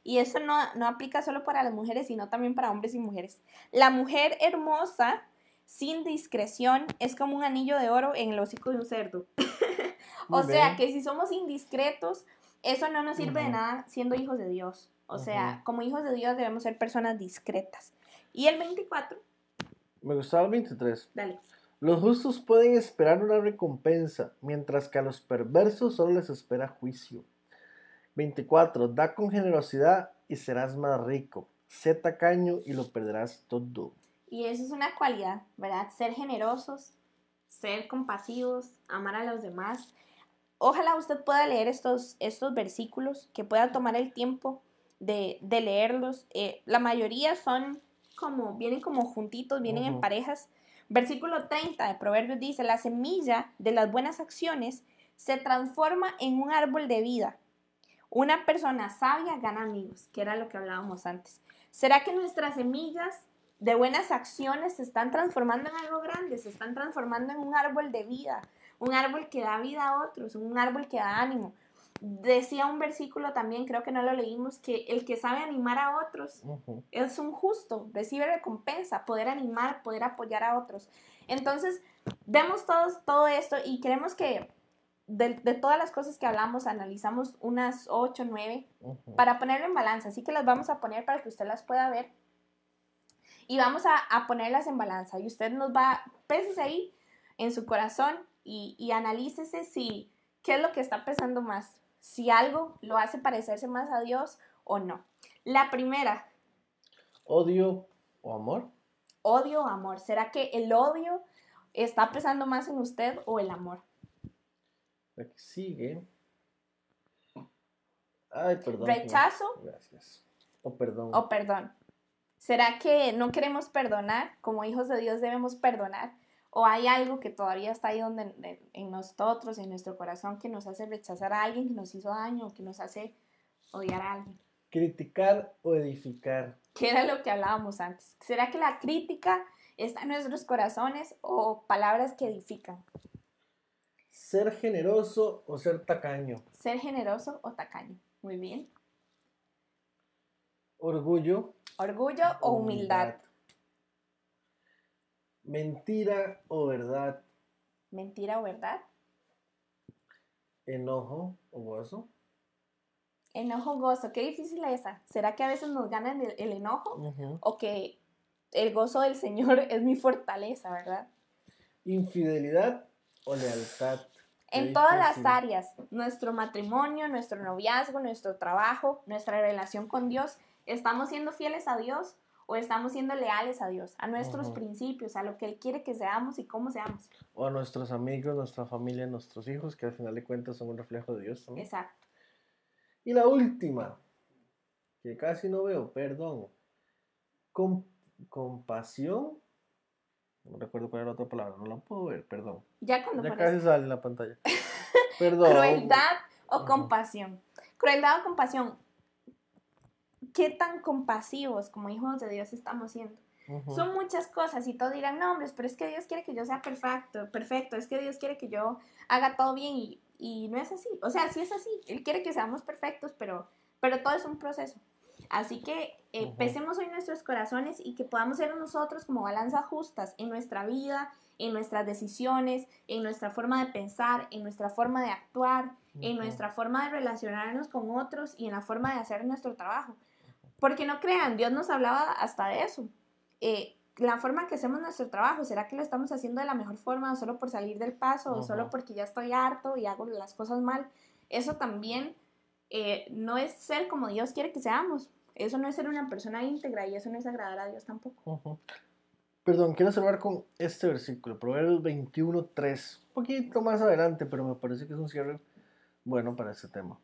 y eso no, no aplica solo para las mujeres, sino también para hombres y mujeres. La mujer hermosa sin discreción es como un anillo de oro en el hocico de un cerdo. o sea que si somos indiscretos, eso no nos sirve de nada siendo hijos de Dios. O sea, como hijos de Dios debemos ser personas discretas. Y el 24. Me gustaba el 23. Dale. Los justos pueden esperar una recompensa, mientras que a los perversos solo les espera juicio. 24. Da con generosidad y serás más rico. Sé tacaño y lo perderás todo. Y eso es una cualidad, ¿verdad? Ser generosos, ser compasivos, amar a los demás. Ojalá usted pueda leer estos, estos versículos, que pueda tomar el tiempo de, leerlos. Eh, la mayoría son como, vienen como juntitos, vienen en parejas. Versículo 30 de Proverbios dice, la semilla de las buenas acciones se transforma en un árbol de vida. Una persona sabia gana amigos, que era lo que hablábamos antes. ¿Será que nuestras semillas de buenas acciones se están transformando en algo grande, se están transformando en un árbol de vida, un árbol que da vida a otros, un árbol que da ánimo. Decía un versículo también, creo que no lo leímos, que el que sabe animar a otros es un justo, recibe recompensa, poder animar, poder apoyar a otros. Entonces, vemos todos, todo esto y queremos que de, todas las cosas que hablamos, analizamos unas 8, 9 para ponerlo en balanza. Así que las vamos a poner para que usted las pueda ver y vamos a, ponerlas en balanza. Y usted nos va, pésese ahí en su corazón y, y analícese si, qué es lo que está pesando más. Si algo lo hace parecerse más a Dios o no. La primera. ¿Odio o amor? Odio o amor. ¿Será que el odio está pesando más en usted o el amor? La que sigue. Ay, perdón. Rechazo. Gracias. O perdón. O perdón. ¿Será que no queremos perdonar? Como hijos de Dios debemos perdonar. ¿O hay algo que todavía está ahí donde, en nosotros, en nuestro corazón, que nos hace rechazar a alguien que nos hizo daño, que nos hace odiar a alguien? Criticar o edificar. ¿Qué era lo que hablábamos antes? ¿Será que la crítica está en nuestros corazones o palabras que edifican? Ser generoso o ser tacaño. Ser generoso o tacaño. Muy bien. Orgullo. Orgullo o humildad. Mentira o verdad. Mentira o verdad. Enojo o gozo. Enojo, gozo. Qué difícil es esa. ¿Será que a veces nos gana el, enojo? O que el gozo del Señor es mi fortaleza, ¿verdad? Infidelidad o lealtad. En todas las áreas, nuestro matrimonio, nuestro noviazgo, nuestro trabajo, nuestra relación con Dios, ¿estamos siendo fieles a Dios o estamos siendo leales a Dios, a nuestros principios, a lo que Él quiere que seamos y cómo seamos? O a nuestros amigos, nuestra familia, nuestros hijos, que al final de cuentas son un reflejo de Dios. Exacto. Y la última, que casi no veo, perdón. compasión. No recuerdo cuál era otra palabra, no la puedo ver, perdón. Ya cuando Ya casi sale en la pantalla. Perdón. Crueldad o compasión. Crueldad o compasión. ¿Qué tan compasivos como hijos de Dios estamos siendo? Son muchas cosas y todos dirán, no, hombres, pero es que Dios quiere que yo sea perfecto, perfecto, es que Dios quiere que yo haga todo bien y, y no es así. O sea, sí es así, Él quiere que seamos perfectos, pero, pero todo es un proceso. Así que eh, pesemos hoy nuestros corazones y que podamos ser nosotros como balanzas justas en nuestra vida, en nuestras decisiones, en nuestra forma de pensar, en nuestra forma de actuar, en nuestra forma de relacionarnos con otros y en la forma de hacer nuestro trabajo. Porque no crean, Dios nos hablaba hasta de eso. Eh, la forma que hacemos nuestro trabajo, ¿será que lo estamos haciendo de la mejor forma o solo por salir del paso o solo porque ya estoy harto y hago las cosas mal? Eso también eh, no es ser como Dios quiere que seamos. Eso no es ser una persona íntegra y eso no es agradar a Dios tampoco. Perdón, quiero cerrar con este versículo, Proverbios 21, 3. Un poquito más adelante, pero me parece que es un cierre bueno para este tema.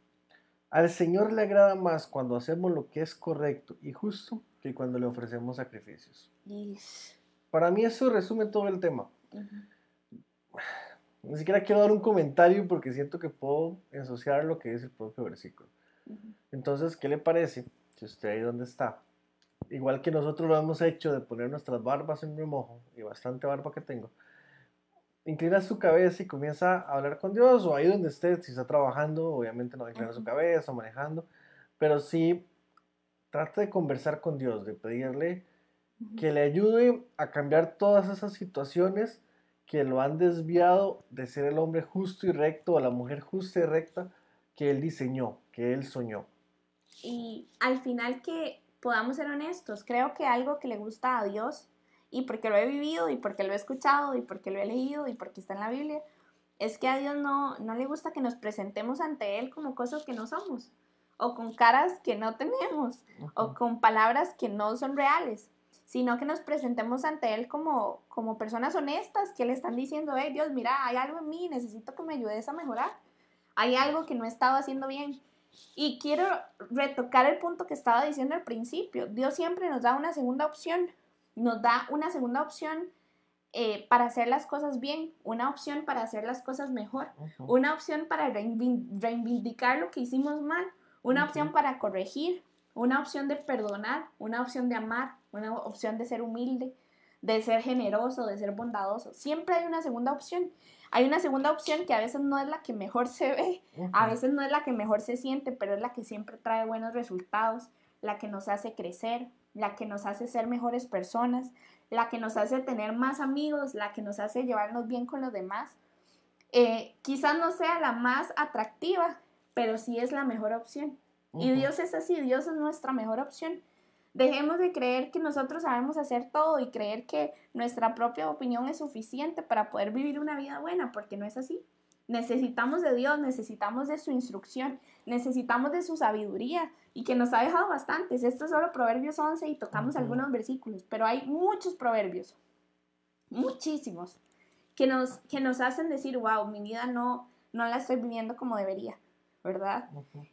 Al Señor le agrada más cuando hacemos lo que es correcto y justo que cuando le ofrecemos sacrificios. Para mí eso resume todo el tema. Ni siquiera quiero dar un comentario porque siento que puedo ensuciar lo que dice el propio versículo. Entonces, ¿qué le parece si usted ahí donde está. Igual que nosotros lo hemos hecho de poner nuestras barbas en remojo, y bastante barba que tengo, inclina su cabeza y comienza a hablar con Dios, o ahí donde esté, si está trabajando, obviamente no inclina su cabeza, manejando, pero sí trata de conversar con Dios, de pedirle que le ayude a cambiar todas esas situaciones que lo han desviado de ser el hombre justo y recto o la mujer justa y recta que él diseñó, que él soñó. Y al final que podamos ser honestos. Creo que algo que le gusta a Dios, y porque lo he vivido, y porque lo he escuchado, y porque lo he leído, y porque está en la Biblia, es que a Dios no, no le gusta que nos presentemos ante Él como cosas que no somos, o con caras que no tenemos, o con palabras que no son reales, sino que nos presentemos ante Él como, como personas honestas que le están diciendo, hey Dios, mira, hay algo en mí, necesito que me ayudes a mejorar, hay algo que no estaba haciendo bien y quiero retocar el punto que estaba diciendo al principio. Dios siempre nos da una segunda opción. Nos da una segunda opción eh, para hacer las cosas bien, una opción para hacer las cosas mejor, una opción para reivindicar lo que hicimos mal, una opción para corregir, una opción de perdonar, una opción de amar, una opción de ser humilde, de ser generoso, de ser bondadoso. Siempre hay una segunda opción. Hay una segunda opción que a veces no es la que mejor se ve, a veces no es la que mejor se siente, pero es la que siempre trae buenos resultados, la que nos hace crecer, la que nos hace ser mejores personas, la que nos hace tener más amigos, la que nos hace llevarnos bien con los demás. Eh, quizás no sea la más atractiva, pero sí es la mejor opción. Y Dios es así, Dios es nuestra mejor opción. Dejemos de creer que nosotros sabemos hacer todo y creer que nuestra propia opinión es suficiente para poder vivir una vida buena, porque no es así. Necesitamos de Dios, necesitamos de su instrucción, necesitamos de su sabiduría y que nos ha dejado bastantes. Esto es solo Proverbios 11 y tocamos algunos versículos, pero hay muchos proverbios, muchísimos, que nos, que nos hacen decir, wow, mi vida no, no la estoy viviendo como debería. ¿Verdad?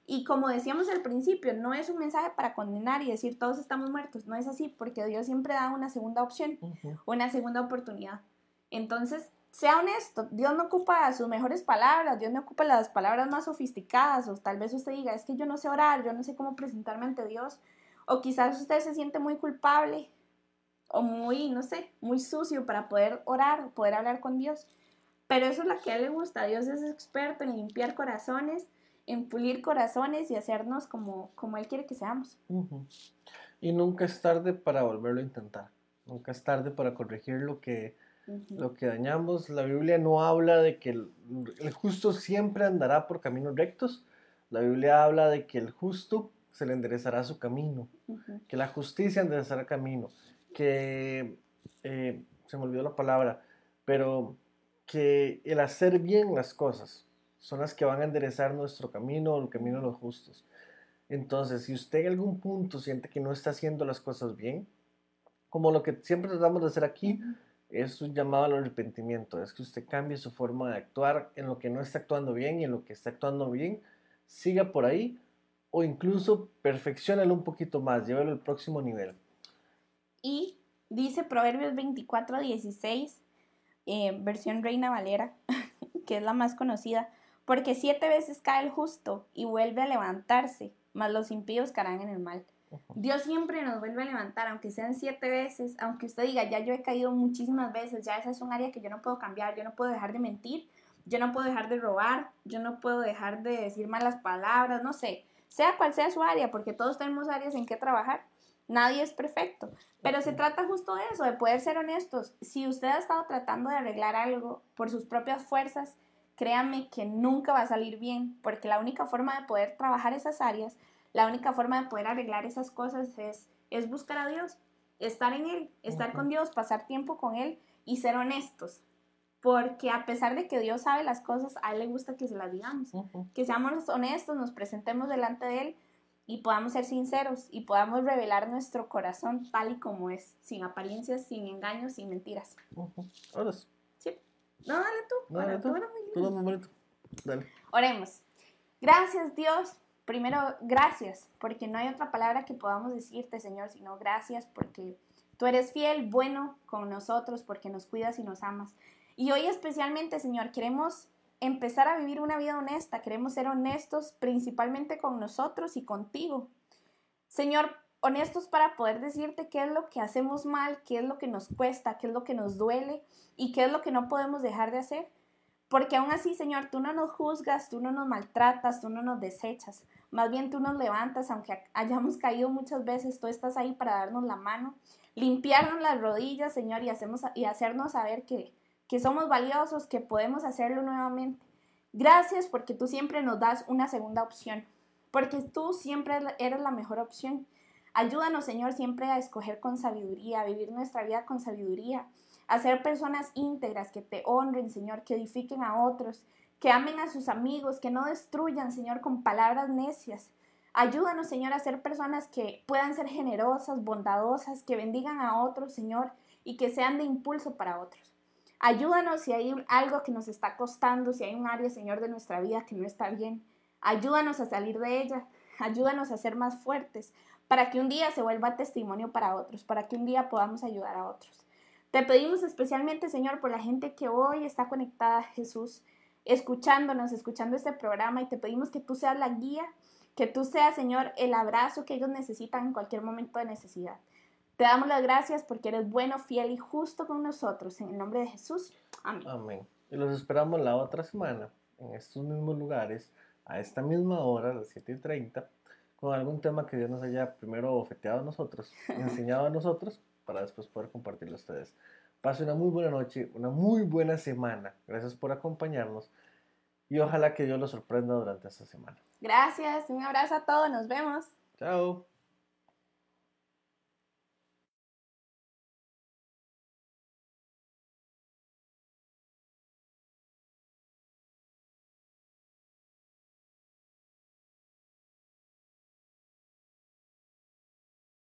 Y como decíamos al principio, no es un mensaje para condenar y decir todos estamos muertos, no es así, porque Dios siempre da una segunda opción, una segunda oportunidad. Entonces, sea honesto, Dios no ocupa sus mejores palabras, Dios no ocupa las palabras más sofisticadas, o tal vez usted diga, es que yo no sé orar, yo no sé cómo presentarme ante Dios, o quizás usted se siente muy culpable o muy, no sé, muy sucio para poder orar, poder hablar con Dios. Pero eso es lo que a él le gusta. Dios es experto en limpiar corazones, en pulir corazones y hacernos como, como Él quiere que seamos. Y nunca es tarde para volverlo a intentar. Nunca es tarde para corregir lo que, lo que dañamos. La Biblia no habla de que el, justo siempre andará por caminos rectos. La Biblia habla de que el justo se le enderezará su camino, que la justicia enderezará camino, que eh, se me olvidó la palabra, pero que el hacer bien las cosas son las que van a enderezar nuestro camino, el camino de los justos. Entonces, si usted en algún punto siente que no está haciendo las cosas bien, como lo que siempre tratamos de hacer aquí, es un llamado al arrepentimiento, es que usted cambie su forma de actuar en lo que no está actuando bien y en lo que está actuando bien, siga por ahí o incluso perfeccionalo un poquito más, llévelo al próximo nivel. Y dice Proverbios 24, 16, eh, versión Reina Valera, que es la más conocida, porque siete veces cae el justo y vuelve a levantarse, mas los impíos caerán en el mal. Dios siempre nos vuelve a levantar, aunque sean siete veces, aunque usted diga, ya yo he caído muchísimas veces, ya esa es un área que yo no puedo cambiar, yo no puedo dejar de mentir, yo no puedo dejar de robar, yo no puedo dejar de decir malas palabras, no sé, sea cual sea su área, porque todos tenemos áreas en que trabajar. Nadie es perfecto, pero se trata justo de eso, de poder ser honestos. Si usted ha estado tratando de arreglar algo por sus propias fuerzas, créame que nunca va a salir bien, porque la única forma de poder trabajar esas áreas, la única forma de poder arreglar esas cosas es, es buscar a Dios, estar en Él, estar con Dios, pasar tiempo con Él y ser honestos. Porque a pesar de que Dios sabe las cosas, a Él le gusta que se las digamos, que seamos honestos, nos presentemos delante de Él y podamos ser sinceros y podamos revelar nuestro corazón tal y como es, sin apariencias, sin engaños, sin mentiras. Ahora Sí. No, dale tú. No, dale tú. Tú Dale. Oremos. Gracias, Dios. Primero, gracias, porque no hay otra palabra que podamos decirte, Señor, sino gracias porque tú eres fiel, bueno con nosotros, porque nos cuidas y nos amas. Y hoy especialmente, Señor, queremos empezar a vivir una vida honesta, queremos ser honestos principalmente con nosotros y contigo. Señor, honestos para poder decirte qué es lo que hacemos mal, qué es lo que nos cuesta, qué es lo que nos duele y qué es lo que no podemos dejar de hacer. Porque aún así, Señor, tú no nos juzgas, tú no nos maltratas, tú no nos desechas. Más bien tú nos levantas, aunque hayamos caído muchas veces, tú estás ahí para darnos la mano, limpiarnos las rodillas, Señor, y, hacernos saber que, que somos valiosos, que podemos hacerlo nuevamente. Gracias porque tú siempre nos das una segunda opción, porque tú siempre eres la mejor opción. Ayúdanos, Señor, siempre a escoger con sabiduría, a vivir nuestra vida con sabiduría, a ser personas íntegras que te honren, Señor, que edifiquen a otros, que amen a sus amigos, que no destruyan, Señor, con palabras necias. Ayúdanos, Señor, a ser personas que puedan ser generosas, bondadosas, que bendigan a otros, Señor, y que sean de impulso para otros. Ayúdanos si hay algo que nos está costando, si hay un área, Señor, de nuestra vida que no está bien. Ayúdanos a salir de ella. Ayúdanos a ser más fuertes para que un día se vuelva testimonio para otros, para que un día podamos ayudar a otros. Te pedimos especialmente, Señor, por la gente que hoy está conectada a Jesús, escuchándonos, escuchando este programa, y te pedimos que tú seas la guía, que tú seas, Señor, el abrazo que ellos necesitan en cualquier momento de necesidad. Te damos las gracias porque eres bueno, fiel y justo con nosotros. En el nombre de Jesús. Amén. Amén. Y los esperamos la otra semana en estos mismos lugares, a esta misma hora, a las 7:30, con algún tema que Dios nos haya primero ofeteado a nosotros, enseñado a nosotros, para después poder compartirlo a ustedes. Pase una muy buena noche, una muy buena semana. Gracias por acompañarnos y ojalá que Dios los sorprenda durante esta semana. Gracias, un abrazo a todos, nos vemos. Chao.